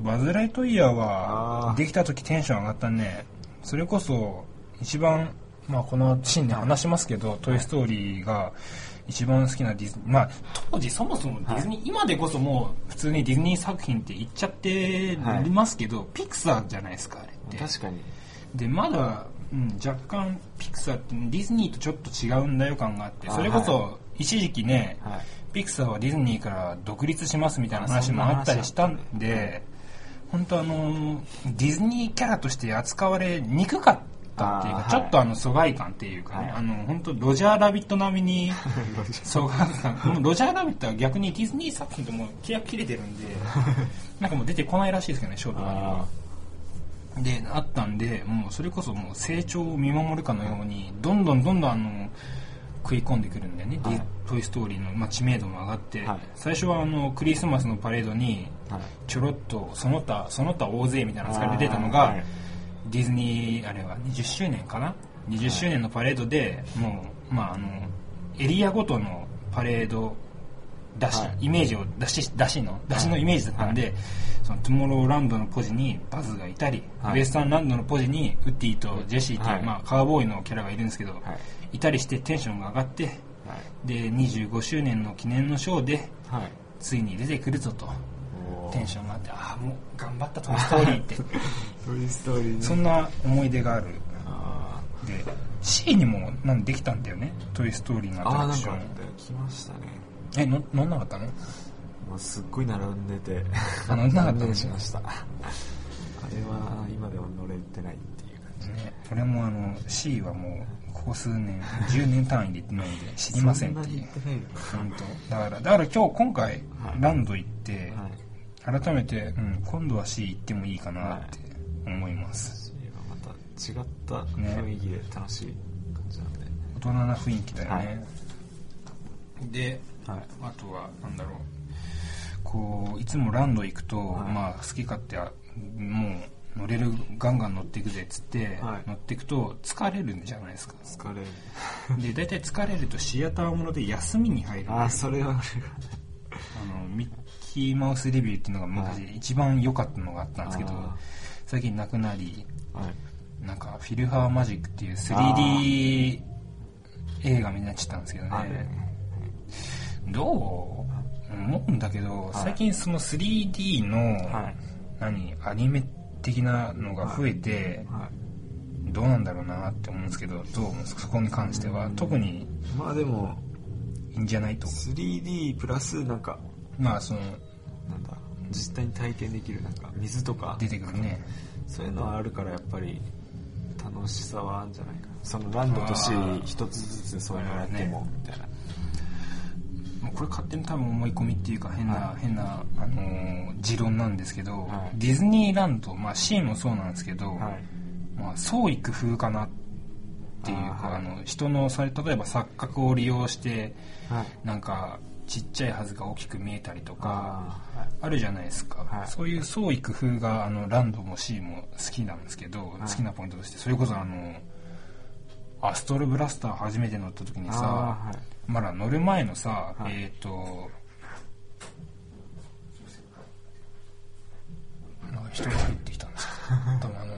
バズ・ライトイヤーはできた時テンション上がったね。それこそ一番まあこのシーンで話しますけど「トイ・ストーリー」が一番好きなディズニーまあ当時そもそもディズニー、今でこそもう普通にディズニー作品って言っちゃってりますけど、ピクサーじゃないですかあれって。確かに。でまだ、うん、若干ピクサーってディズニーとちょっと違うんだよ感があってそれこあそ一時期ね、はい。ピクサーはディズニーから独立しますみたいな話もあったりしたんで本当あのディズニーキャラとして扱われにくかったっていうか、ちょっとあの疎外感っていうかね、はい。あの本当ロジャーラビット並みに [LAUGHS] 疎外感。ロジャーラビットは逆にディズニー作品ともう契約切れてるんで [LAUGHS] なんかもう出てこないらしいですけどねショートには。あ。であったんでもうそれこそもう成長を見守るかのようにどんどんどんどんあの食い込んでくるんだよね「はい。トイ・ストーリーの」まあ、知名度も上がって、はい。最初はあのクリスマスのパレードにはい。ちょろっとその他その他大勢みたいな扱いで出たのが、はいディズニーあれは20周年かな？20周年のパレードでもうまああのエリアごとのパレード出し、はい。イメージを出し出しの出しのイメージだったんで、そのトゥモローランドのポジにバズがいたり、はい。ウエスタンランドのポジにウッディとジェシーっていう、はい。まあ、カウボーイのキャラがいるんですけど、はい。い、たりしてテンションが上がってはい。で25周年の記念のショーではい。ついに出てくるぞとテンションがあってああもう頑張ったトイ・ストーリーって。[LAUGHS] トイ・ストーリーね。そんな思い出がある。あで C にもなんできたんだよね「トイ・ストーリー」のアトラクション。来ましたね。えの乗んなかったの？もうすっごい並んでて。あ乗んなかったの？[LAUGHS] 残念しました。あれは今では乗れてないっていう感じ。ね俺もあの C はもうここ数年10年単位で行ってないんで知りませんっていう。本当。だからだから今日今回はい。ランド行ってはい改めて、うん、今度は C 行ってもいいかなって思います、C はまた違った雰囲気で楽しい感じなんで、大人な雰囲気だよね、はい。ではい。あとはなんだろう。こういつもランド行くと、はい。まあ好き勝手あもう乗れるガンガン乗っていくぜっつって、はい。乗っていくと疲れるんじゃないですか。疲れる。で大体疲れるとシアターもので休みに入るああそれはああのキーマウスレビューっていうのが昔はい一番良かったのがあったんですけど、あ最近なくなりなんかフィルハーマジックっていう 3D 映画みたいになっちゃったんですけどね。どう思うんだけど、い。最近その 3D の、はい。何アニメ的なのが増えて、はどうなんだろうなって思うんですけどどう思うそこに関しては、特にいまあでもいいんじゃないと。3D プラスなんかまあそのなんだ実際に体験できるなんか水とか出てくるね。そういうのはあるからやっぱり楽しさはあるんじゃないかな。そのランドとシー一つずつそういうのやってもみたいな。もうこれ勝手に多分思い込みっていうか変な、はい。変な、あのー持論なんですけど、はい。ディズニーランド、まあ、シーンもそうなんですけど、はい。まあ、創意工夫かなっていうかあ、の人のそれ例えば錯覚を利用してはい。なんかちっちゃいはずが大きく見えたりとかあるじゃないですか、はい。そういう創意工夫があのランドもシーも好きなんですけど、い。好きなポイントとしてそれこそあのアストロブラスター初めて乗った時にさ、はい。まだ乗る前のさ、はい。えっ、となんか人が入ってきたんですよ。[LAUGHS] 多分あの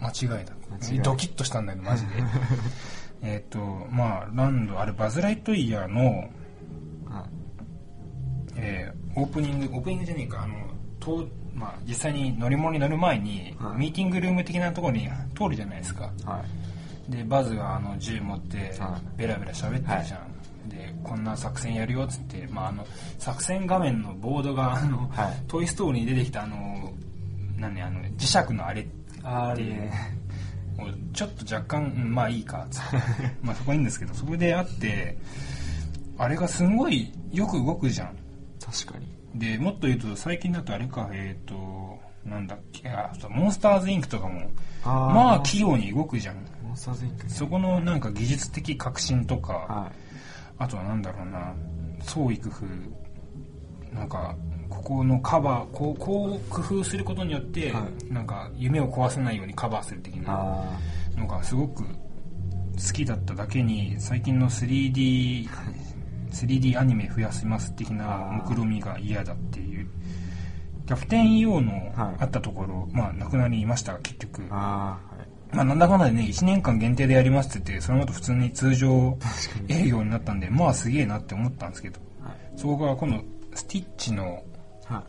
間違いだ。ドキッとしたんだけどマジで。[LAUGHS] えっとまあランドあれバズ・ライトイヤーの、オープニングオープニングじゃねえか。あのと、まあ、実際に乗り物に乗る前に、はい。ミーティングルーム的なところに通るじゃないですか。はい。でバズがあの銃持ってはい。ベラベラ喋ってるじゃん、でこんな作戦やるよっつって、まあ、あの作戦画面のボードがあの、はい。トイ・ストーリーに出てきたあの何あの磁石のあれあってもうちょっと若干うんまあいいかっつって。[LAUGHS] まあそこはいいんですけどそこであってあれがすごいよく動くじゃん確かに。でもっと言うと最近だとあれかえっ、となんだっけあモンスターズインクとかもまあ器用に動くじゃん。モンスターズインクね。そこのなんか技術的革新とか、はあとはなんだろうな創意工夫なんかここのカバーこうこう工夫することによって、はなんか夢を壊さないようにカバーする的いなあのがすごく好きだっただけに最近の 3D 3D アニメ増やします的な目論みが嫌だっていう。キャプテン EO のはい。あったところ、まあなくなりましたが結局。ーあーはい。まあなんだかんだでね1年間限定でやりますって言ってその後普通に通常営業になったんでまあすげえなって思ったんですけど。はい。そこが今度スティッチのはい。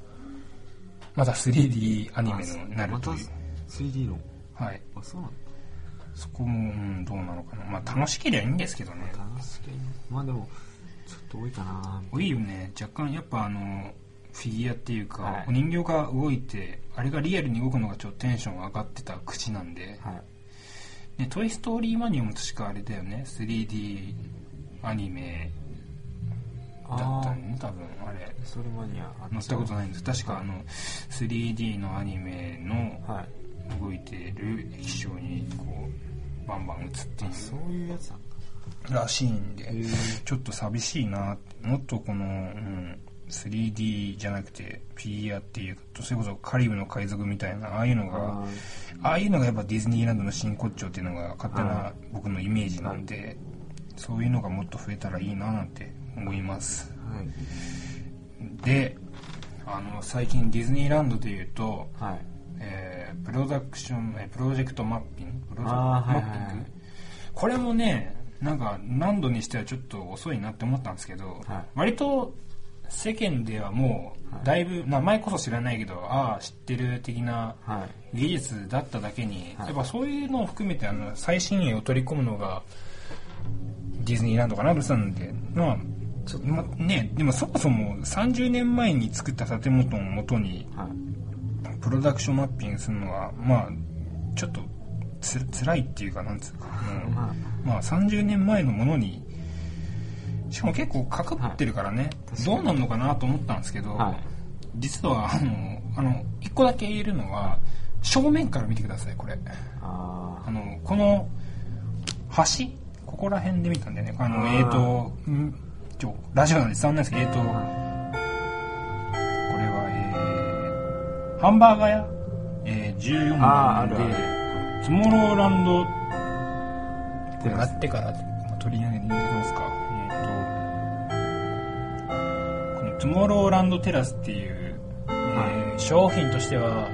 また 3D アニメになるという。3D の？はい。あそうなんだ。そこも、うん、どうなのかな。まあ楽しければいいんですけどね。楽しい。まあでもと多いかな。多いよね。若干やっぱあのフィギュアっていうか、はい。お人形が動いてあれがリアルに動くのがちょっとテンション上がってた口なんで、はい。ね、トイ・ストーリーマニアも確かあれだよね。3D アニメだったよね多分あれ。それマニア乗ったことないんです。確かはいあの 3D のアニメのはい。動いてる液晶にこうバンバン映ってそういうやつだ。るらしいんでちょっと寂しいなって。もっとこの、うん、3D じゃなくてフィギュアっていうかそれこそカリブの海賊みたいなああいうのがあああいうのがやっぱディズニーランドの真骨頂っていうのが勝手はない。僕のイメージなんで、そういうのがもっと増えたらいいななんて思います。ーはい。であの最近ディズニーランドでいうと、はい。えープロダクションえープロジェクトマッピン？グプロジェクトマッピング、これもねなんか何度にしてはちょっと遅いなって思ったんですけど、はい。割と世間ではもはいうだいぶ名前こそ知らないけどああ知ってる的なはい。技術だっただけに、はい。やっぱそういうのを含めてあの最新鋭を取り込むのがディズニーランドかなとしたんでまあちょっとまねでもそもそも30年前に作った建物をもとにはい。プロダクションマッピングするのはまあちょっとつ辛いっていうかなんつうか、うんままあ30年前のものにしかも結構かくってるからね、確かに。どうなんのかなと思ったんですけど、はい。実はあのあの一個だけ言えるのは正面から見てくださいこれ。ああのこの橋ここら辺で見たんだよね。あのえーとんちょラジオなんで伝わんないですけどえーと、ーこれはえーハンバーガー屋、えー、14あー番であるあるトゥモローランドこれテラス。あってから取り上げてみますかえーとこのトゥモローランドテラスっていう、えー商品としては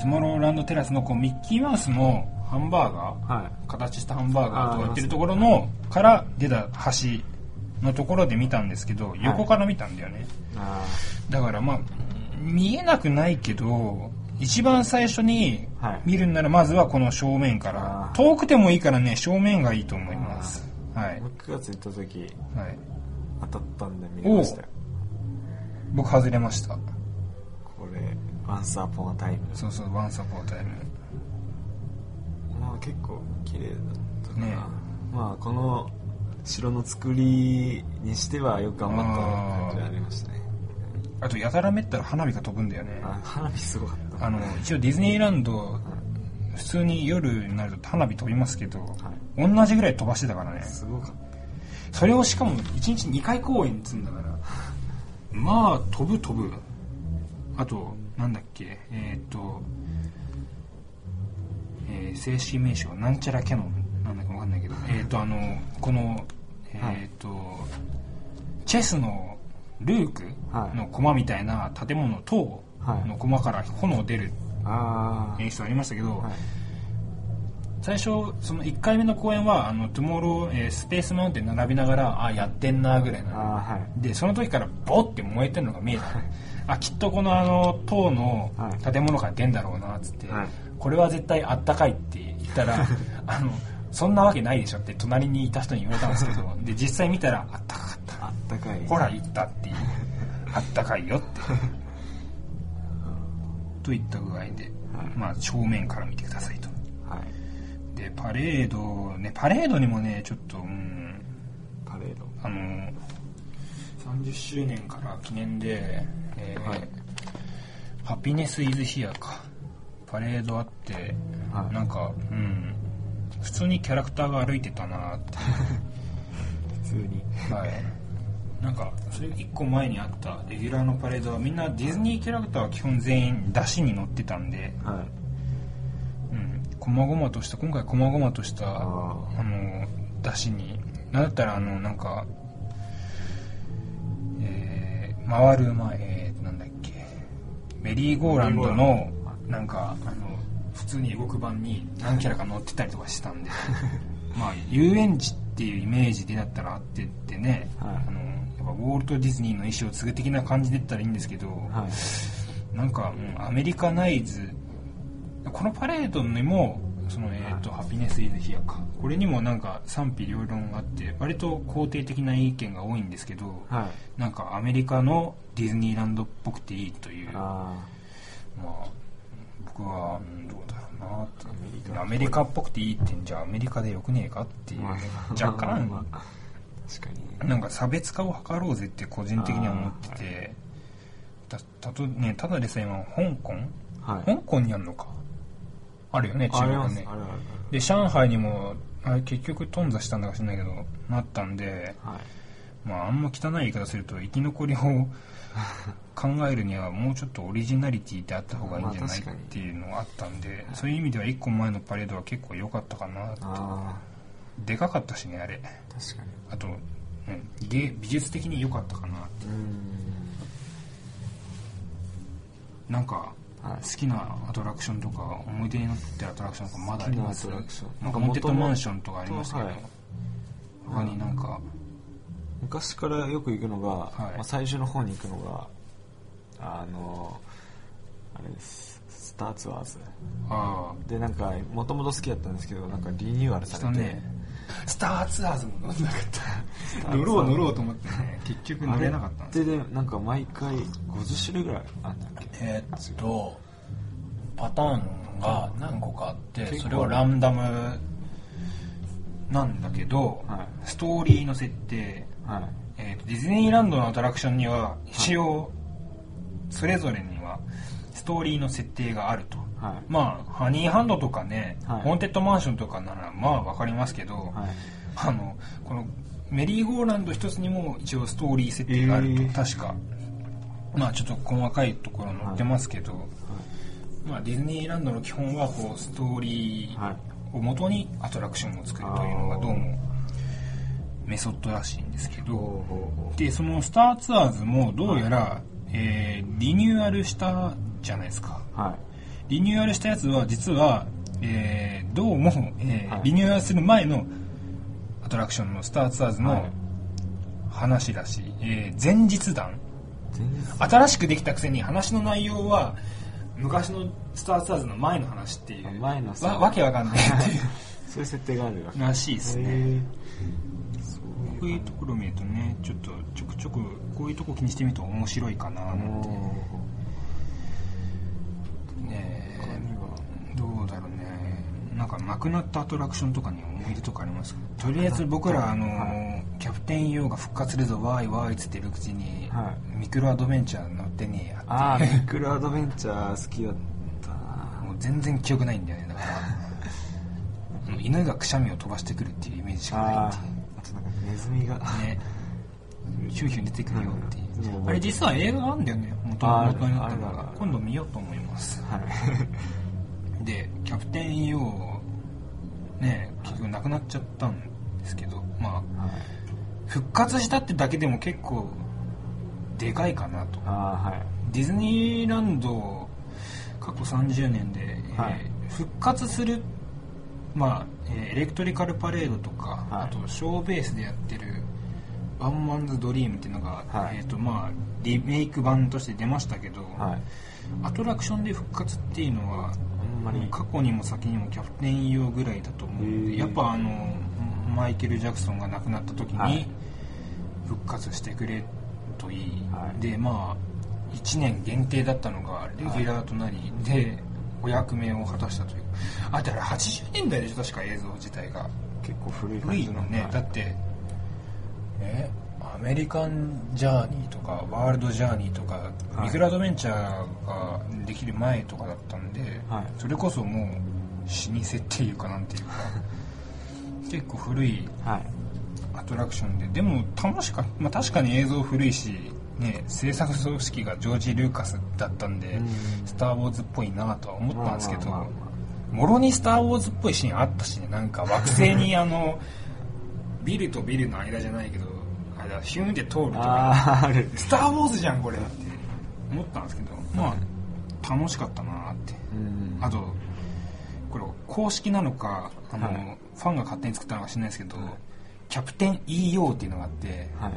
トゥモローランドテラスのこうミッキーマウスのハンバーガーはい形したハンバーガーとかやってるところのから出た橋のところで見たんですけど横から見たんだよね、あだからまあ見えなくないけど一番最初にはい。見るんならまずはこの正面かあらー。遠くてもいいからね正面がいいと思います。はい。あ、僕9月行った時はい。当たったんで見れましたよ。僕外れました。これ「ワンサーポンアタイム。そうそうワンサポータイム。まあ結構綺麗だったかな、ね。まあこの城の作りにしてはよく頑張った感じはありましたね。あとやたらめったら花火が飛ぶんだよね。あ花火すごかったあの一応ディズニーランド普通に夜になると花火飛びますけど、同じぐらい飛ばしてたからね。すごかった。それをしかも1日2回公演っつうんだからまあ飛ぶ飛ぶ。あとなんだっけえーっと、えー正式名称なんちゃらキャノンなんだかわかんないけどえーっとあのこのえーっと、チェスのルークの駒みたいな建物等の駒から炎出るあ演出ありましたけど、あはい。最初その1回目の公演はあのトゥモロー、えースペースマウンテン並びながらあやってんなぐらいなはい。でその時からボッて燃えてるのが見えたあきっとこのあの塔のはい。建物から出んだろうなっつって、はい。これは絶対あったかいって言ったら [LAUGHS] あのそんなわけないでしょって隣にいた人に言われたんですけどで実際見たらあったかかった。あったかい。ほら言ったっていう。あったかいよってといった具合で、はい。まあ正面から見てくださいと。はい。でパレードねパレードにもねちょっとうんパレード。あの30周年から記念で、えーはい。ハピネス・イズ・ヒアか。パレードあって、はい。なんかうん普通にキャラクターが歩いてたなって。[LAUGHS] 普通に。はいなんかそれ1個前にあったレギュラーのパレードはみんなディズニーキャラクターは基本全員出汁に乗ってたんではい。うん。細々とした今回細々としたああの出汁に。なんだったらあのなんかえー回る前、えーなんだっけ。メリーゴーランドのなんかあの普通に動く版に何キャラか乗ってたりとかしてたんで。[LAUGHS] まあ遊園地っていうイメージでだったらあってってね、はい。あのやっぱウォルト・ディズニーの意思を継ぐ的な感じで言ったらいいんですけど、はい。なんか、うんアメリカナイズこのパレードにもその、えーとハピネス・イズ・ヒアか。これにもなんか賛否両論があって割と肯定的な意見が多いんですけど、はい。なんかアメリカのディズニーランドっぽくていいという。まああ僕は、うんどうだろうなって。アメリカっぽくていいってじゃあアメリカでよくねえかっていう、まあ若干、まあ確かに。なんか差別化を図ろうぜって個人的には思ってて。たたとねただでさえ今香港？はい。香港にあるのか？あるよね中国ね。あるある。で上海にもあれ結局頓挫したんだか知らないけどなったんではい。まああんま汚い言い方すると生き残りを [LAUGHS] 考えるにはもうちょっとオリジナリティってあった方がいいんじゃないっていうのがあったんでそういう意味では1個前のパレードは結構良かったかなとあでかかったしねあれ。あ確かにあと、うん、芸美術的に良かったかなって。うん。なんかはい。好きなアトラクションとか思い出になってるアトラクションとかまだあります？なんかモンテッドマンションとかありましたけど、はい他になんか。昔からよく行くのが、はい。まあ、最初の方に行くのがあのあれです。スターツアーズあ。でなんかもともと好きだったんですけどなんかリニューアルされて、たねスターツアーズも乗んなかった。[LAUGHS] 乗ろう乗ろうと思って。ね結局乗れなかったんですでなんか毎回50種類ぐらいあんだっけ？えーっとパターンが何個かあってそれをランダムなんだけど、はい。ストーリーの設定、はい。えーとディズニーランドのアトラクションには一応それぞれにはストーリーの設定があると、はい。まあハニーハンドとかね、はい。ホーンテッドマンションとかならまあわかりますけど、はい。あのこのメリーゴーランド一つにも一応ストーリー設定があると、えー。確か。まあちょっと細かいところ載ってますけど、まあ、ディズニーランドの基本はこうストーリはいーを元にアトラクションを作るというのがどうもメソッドらしいんですけどでそのスターツアーズもどうやら、えーリニューアルしたじゃないですか。うはリニューアルしたやつは実は、えーどうも、えーはい。リニューアルする前のアトラクションのスターツアーズのはい。話だし、えー前日談。新しくできたくせに話の内容は昔のスター・ツアーズの前の話っていう。前のさ。わわけわかんないっていう。そういう設定があるらしいですね。こういうところを見るとねちょっとちょくちょくこういうとこ気にしてみると面白いかななんてもね。う他にはどうだろうね。なんかなくなったアトラクションとかに思い出とかあります？かとりあえず僕らあの、はキャプテン EO が復活するぞわーいわーいっつってる口に、はミクロアドベンチャー乗ってねえやってああミクロアドベンチャー好きだった。なもう全然記憶ないんだよねだから。犬がくしゃみを飛ばしてくるっていうイメージしかないあっていあとなんかネズミが。うね。ヒューヒュー出てくるよっていう、うんあれ実は映画があるんだよね元ある元になったのあるある。が今度見ようと思いますはい。[LAUGHS] でキャプテン EO ね結局なくなっちゃったんですけどまあはい。復活したってだけでも結構でかいかなと。はい。ディズニーランド過去30年で、はい。えー復活する、まあえーエレクトリカルパレードとか、はい。あとショーベースでやってる「ワンマンズ・ドリーム」っていうのが、はい。えーとまあ、リメイク版として出ましたけど、はいアトラクションで復活っていうのはあんまり。過去にも先にもキャプテン EO ぐらいだと思うのでやっぱあのマイケル・ジャクソンが亡くなった時にはい。復活してくれといい、はい。でまあ1年限定だったのがレギュラーとなり、でお役目を果たしたという。あだから80年代でしょ確か映像自体が。結構古い感じの。のね、はい。だってえアメリカンジャーニーとかワールドジャーニーとか、はい。ミクラアドベンチャーができる前とかだったんで、はい。それこそもう老舗っていうかなんていうか [LAUGHS] 結構古いはい。アトラクションででも楽しかった、まあ、確かに映像古いし、ね、制作組織がジョージ・ルーカスだったんでうん「スター・ウォーズ」っぽいなとは思ったんですけどもろに「スター・ウォーズ」っぽいシーンあったしねなんか惑星にあのビルとビルの間じゃないけどあれだヒューンで通るとかああある。スター・ウォーズじゃんこれって思ったんですけどまあ楽しかったなって。うんあとこれ公式なのかあの、はい。ファンが勝手に作ったのか知らないですけど、キャプテン EO っていうのがあってはい。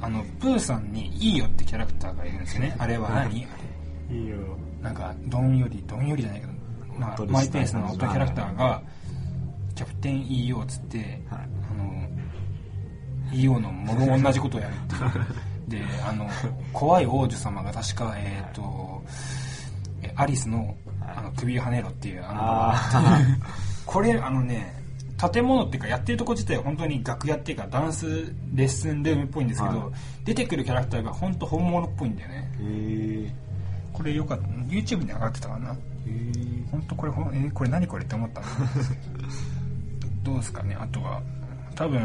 あのプーさんに EO ってキャラクターがいるんですよね。あれは何、あれいいよなんかどんよりどんよりじゃないけど、まあ、マイペースな音キャラクターがキャプテン EO っつって、はい EO のもろ同じことをやるっていう。[LAUGHS] であの怖い王女様が確かえっ、とえアリスのあの首をはねろっていうあのあ [LAUGHS] これあのね建物っていうかやってるとこ自体は本当に楽屋っていうかダンスレッスンルームっぽいんですけど、はい。出てくるキャラクターが本当本物っぽいんだよね。へえこれよかった。YouTube に上がってたかな。へえ本当これほんえこれ何これって思った。の [LAUGHS] どうですかね。あとは多分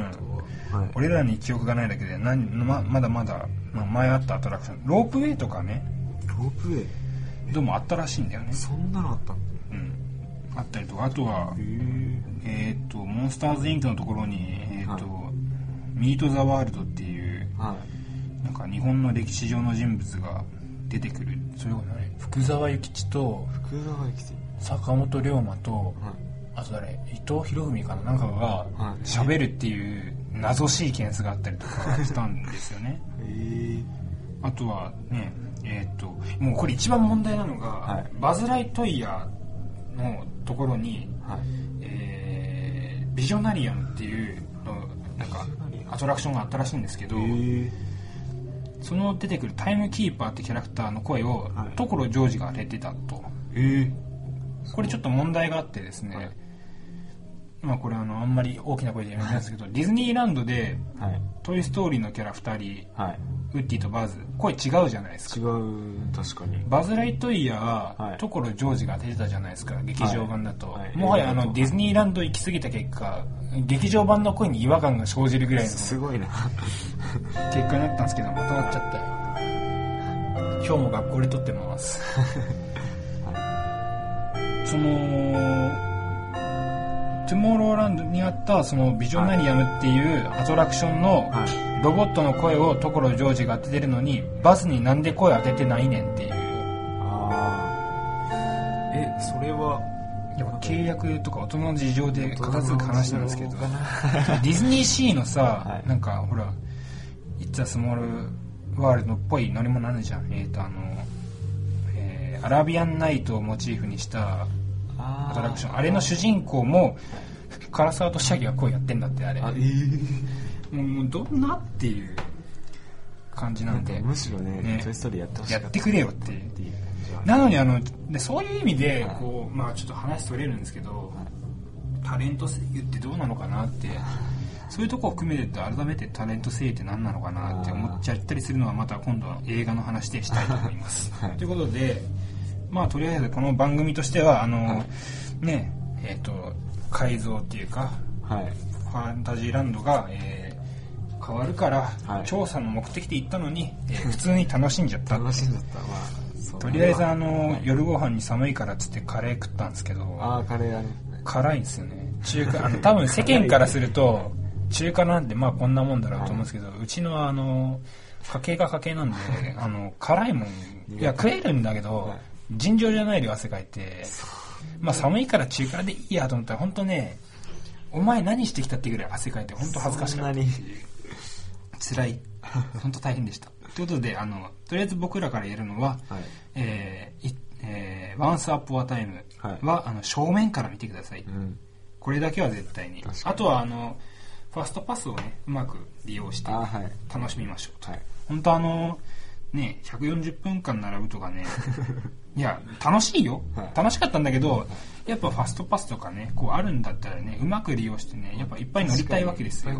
はい。俺らに記憶がないだけで何ままだまだ、まあ前あったアトラクション。ロープウェイとかね。ロープウェイ？どうもあったらしいんだよね。そんなのあった？うん。あったりとか。あとはへええっ、とモンスターズインクのところにえっ、と、はい。ミート・ザ・ワールドっていうはい。なんか日本の歴史上の人物が出てくる。それはね福沢諭吉と福沢諭吉。坂本龍馬とはいあと誰？伊藤博文かな？なんかがはい。喋るっていう謎シーケンスがあったりとかしたんですよね。あとはねえっ、ともうこれ一番問題なのが、はい。バズ・ライトイヤーのところに、はい。えービジョナリアムっていうのなんかアトラクションがあったらしいんですけど、その出てくるタイムキーパーってキャラクターの声を、はい。所ジョージが当ててたと。えこれちょっと問題があってですね、はい。まあこれあのあんまり大きな声で言えないんですけど、ディズニーランドではい「トイ・ストーリー」のキャラ2人はい。ウッディとバズ声違うじゃないですか。違う確かに。バズ・ライトイヤーは、はい。所ジョージが当ててたじゃないですか劇場版だと、はい。はいもはやあのディズニーランド行き過ぎた結果劇場版の声に違和感が生じるぐらいのすごいな。結果になったんですけどまとまっちゃったよ。今日も学校で撮ってます [LAUGHS] そのトゥモローランドにあったそのビジョナリアムっていうアトラクションのはい。ロボットの声を所ジョージが当ててるのにバスになんで声当ててないねんっていう。ああえそれはやっぱ契約とか大人の事情で片付く話なんですけど。[LAUGHS] ディズニーシーのさ、はい。なんかほら「It's a Small World」っぽい乗り物あるじゃん。えっ、とあの、えーアラビアンナイトをモチーフにしたあアトラクションあれの主人公も唐沢俊明が声やってんだってあれ。あえー。もうどんなっていう感じなんで。むしろねね。トイ・ストーリーやってほしかった。やってくれよって。いう。なのにあのでそういう意味ではい。こう、まあ、ちょっと話それるんですけど、タレント声優ってどうなのかなってそういうとこを含めて改めてタレント声優って何なのかなって思っちゃったりするのはまた今度は映画の話でしたいと思います。はい。ということでまあとりあえずこの番組としてはあの、はい。ねえっ、と改造っていうかはい。ファンタジーランドが、えー変わるから、はい。調査の目的で行ったのに、えー普通に楽しんじゃった。楽しんじゃった。まあとりあえずあの、はい。夜ご飯に寒いからっつってカレー食ったんですけどああカレーあれ辛いんですよね。中華あの [LAUGHS] 多分世間からすると中華なんてまあこんなもんだろうと思うんですけど、うちのはあの家計が家計なんであの辛いもんいや食えるんだけど、はい尋常じゃない量汗かいて。まあ寒いから中華でいいやと思ったら本当ねお前何してきたってぐらい汗かいて本当恥ずかしかった。辛い。本当大変でした。ということであのとりあえず僕らから言えるのは、はい。ええー、ワンスアップワタイムは、はい。あの正面から見てください、うん。これだけは絶対に。に。あとはあのファストパスをねうまく利用して楽しみましょうと、はい。本当あのね140分間並ぶとかね。[LAUGHS] いや楽しいよ、はい。楽しかったんだけどやっぱファストパスとかねこうあるんだったらねうまく利用してねやっぱいっぱい乗りたいわけですよ。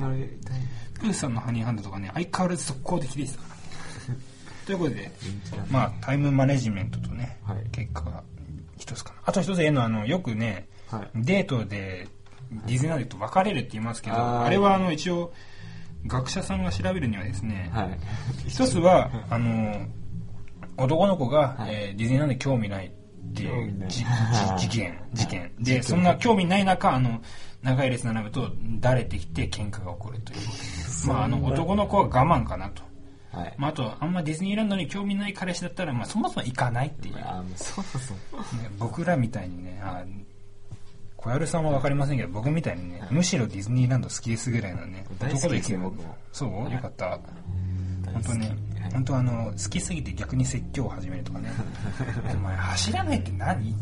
プーさんのハニーハンドとかね相変わらず速攻で綺麗でしたから。ね [LAUGHS] ということでまあタイムマネジメントとね、はい。結果が一つかな。あと一つ言えるのはあのよくね、はい。デートでディズニーランドと別れるって言いますけどあれはあの一応学者さんが調べるにはですね、はい。一つは [LAUGHS] あの男の子が、はい。えーディズニーランドに興味ないっていう事件事件。はい。でそんな興味ない中あの長い列並ぶとだれてきて喧嘩が起こるという。まああの男の子は我慢かなと、はい。まあ、あとあんまディズニーランドに興味ない彼氏だったら、まあ、そもそも行かないっていう、ね、あそうそう。僕らみたいにねあ小籔さんは分かりませんけど僕みたいにねむしろディズニーランド好きですぐらいのね大好きですよも。そう？よかった。本当ねはい。本当あの好きすぎて逆に説教を始めるとかね。[LAUGHS] お前走らないって何？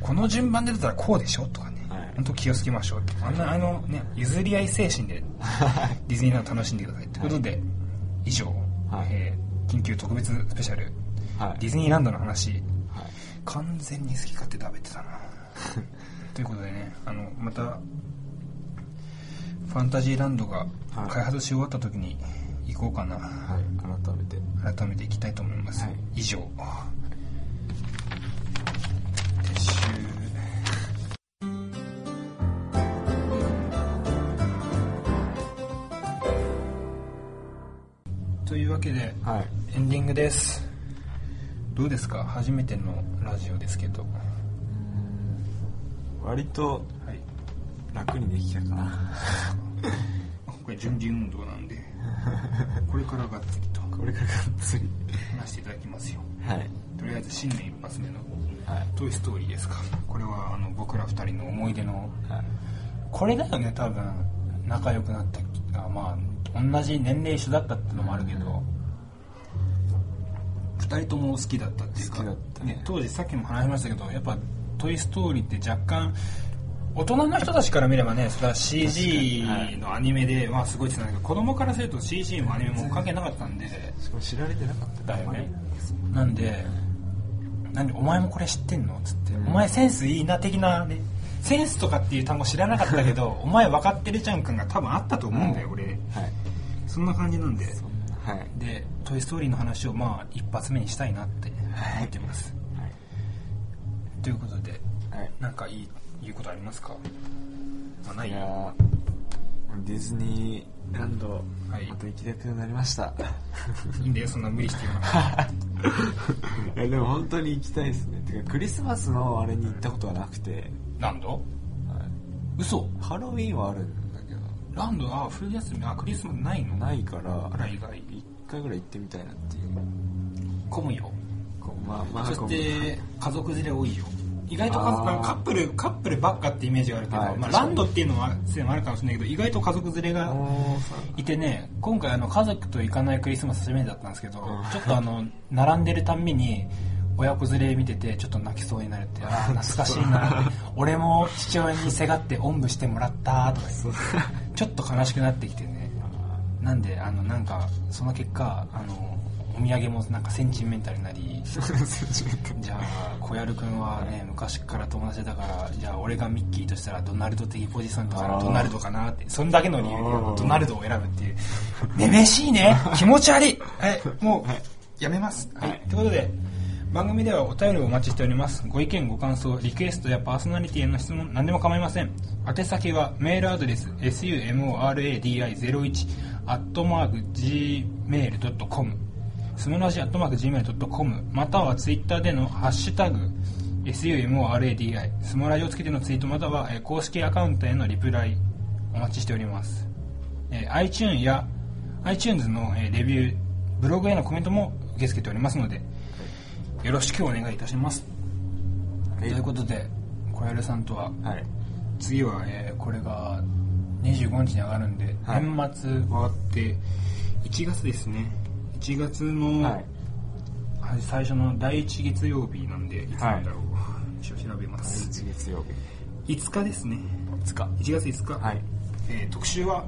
この順番で出たらこうでしょ？とかね、はい。本当気をつけましょうあんなあのね譲り合い精神でディズニーランド楽しんでくださいということで、以上、はい。えー緊急特別スペシャルはい。ディズニーランドの話。はい。完全に好き勝手食べてたな [LAUGHS] ということでねあのまたファンタジーランドがはい。開発し終わった時に行こうかな、はい改めて。改めていきたいと思います、はい。以上。というわけではい。エンディングです。どうですか？初めてのラジオですけど割とはい。楽にできたかな。これ準備運動なんで [LAUGHS] これからがっつりと。これからがっつり。話していただきますよ。はい。とりあえず新年一発目のはい「トイ・ストーリー」ですか。これはあの僕ら二人の思い出のはい。これだよね多分。仲良くなったあまあ同じ年齢一緒だったってのもあるけど、二人とも好きだったっていうか。好きだったね当時さっきも話しましたけどやっぱ「トイ・ストーリー」って若干大人の人たちから見ればねそれは CG のアニメで、まあすごいって言ってたんだけど子供からすると CG もアニメも関係なかったんで。しかも知られてなかった。だよね。なんでなんでお前もこれ知ってんのっつって、うん。お前センスいいな的なねセンスとかっていう単語知らなかったけどお前分かってるじゃん感が多分あったと思うんだよ、俺。はい。そんな感じなんで。はい。で「トイ・ストーリー」の話をまあ一発目にしたいなって思ってます、ということではい。はいなんかいい言うことありますか、まあ、ない？いやディズニーランド、はい。また行きたくなりました。いいんだよそんな無理して言わなくてでも本当に行きたいですね。てかクリスマスのあれに行ったことはなくて、ランド？はい。嘘。ハロウィンはあるんだけど。ランド？あ冬休み？あクリスマスないの？ないからあら意外一回ぐらい行ってみたいなっていう。混むよまあまあそして家族連れ多いよ。意外とカップルカップルばっかってイメージがあるけど、まあ、はい。確かにランドっていうのはせいもあるかもしれないけど意外と家族連れがいてね今回あの家族と行かないクリスマス初めてだったんですけど、うんちょっとあの並んでるたんびに親子連れ見ててちょっと泣きそうになるってあー [LAUGHS] 懐かしいな。俺も父親にせがっておんぶしてもらったとかちょっと悲しくなってきてね。なんであのなんかその結果あのお土産もなんかセンチメンタルになり。じゃあ小籔君はね昔から友達だからじゃあ俺がミッキーとしたらドナルド的ポジションだからドナルドかなってそんだけの理由でドナルドを選ぶっていう。めめしいね。[LAUGHS] 気持ち悪い。はいもうやめます。はい、はい。ということで番組ではお便りをお待ちしております。ご意見ご感想リクエストやパーソナリティへの質問何でも構いません。宛先はメールアドレス sumoradi01 アットマーク gmail.com スムラジアットマーク Gmail.com またはツイッターでのハッシュタグ SUMORADI スモラジをつけてのツイートまたは、えー公式アカウントへのリプライお待ちしております、えー iTunes や iTunes の、えーレビューブログへのコメントも受け付けておりますのでよろしくお願いいたします、はい。ということで小籔さんとははい。次は、えーこれが25日に上がるんで、はい。年末終わって1月ですね1月の、はい。はい最初の第1月曜日なんでいつなんだろう、一応調べま第す一月曜日。5日ですね。つか1月5日、はい。えー特集は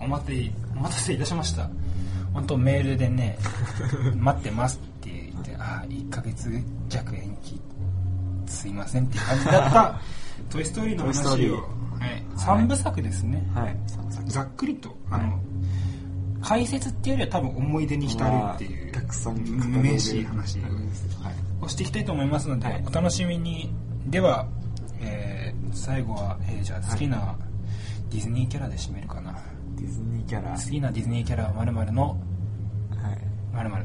お待てお待たせいたしました。本当メールでね [LAUGHS] 待ってますって言ってああ1ヶ月弱延期。すいませんって感じだった「[LAUGHS] トイ・ストーリー」の話を、はい、3部作ですね、はい。ざっくりとあの、解説っていうよりは多分思い出に浸るっていうたくさん語れい話はい。をしていきたいと思いますので、はい。お楽しみにでは、えー最後は、えーじゃあ好きなディズニーキャラで締めるかな、ディズニーキャラ。好きなディズニーキャラは〇〇の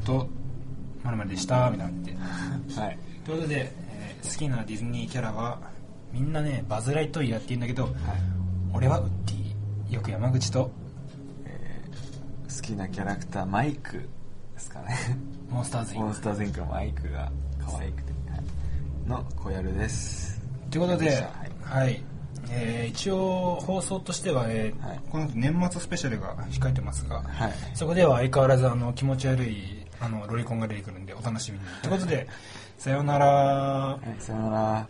と〇〇でしたみたいなのってはい。ということで、えー好きなディズニーキャラはみんなねバズ・ライトイヤーって言うんだけどはい。俺はウッディよく山口とえー好きなキャラクターマイクですかね。モンスターズインク。モンスターズインクのマイクが可愛くて、はい、の小籔です。ということで、はいはい、えー一応放送としては、えーはい。この後年末スペシャルが控えてますが、はい。そこでは相変わらずあの気持ち悪いあのロリコンが出てくるんでお楽しみに。ということで、さようなら。はいさよなら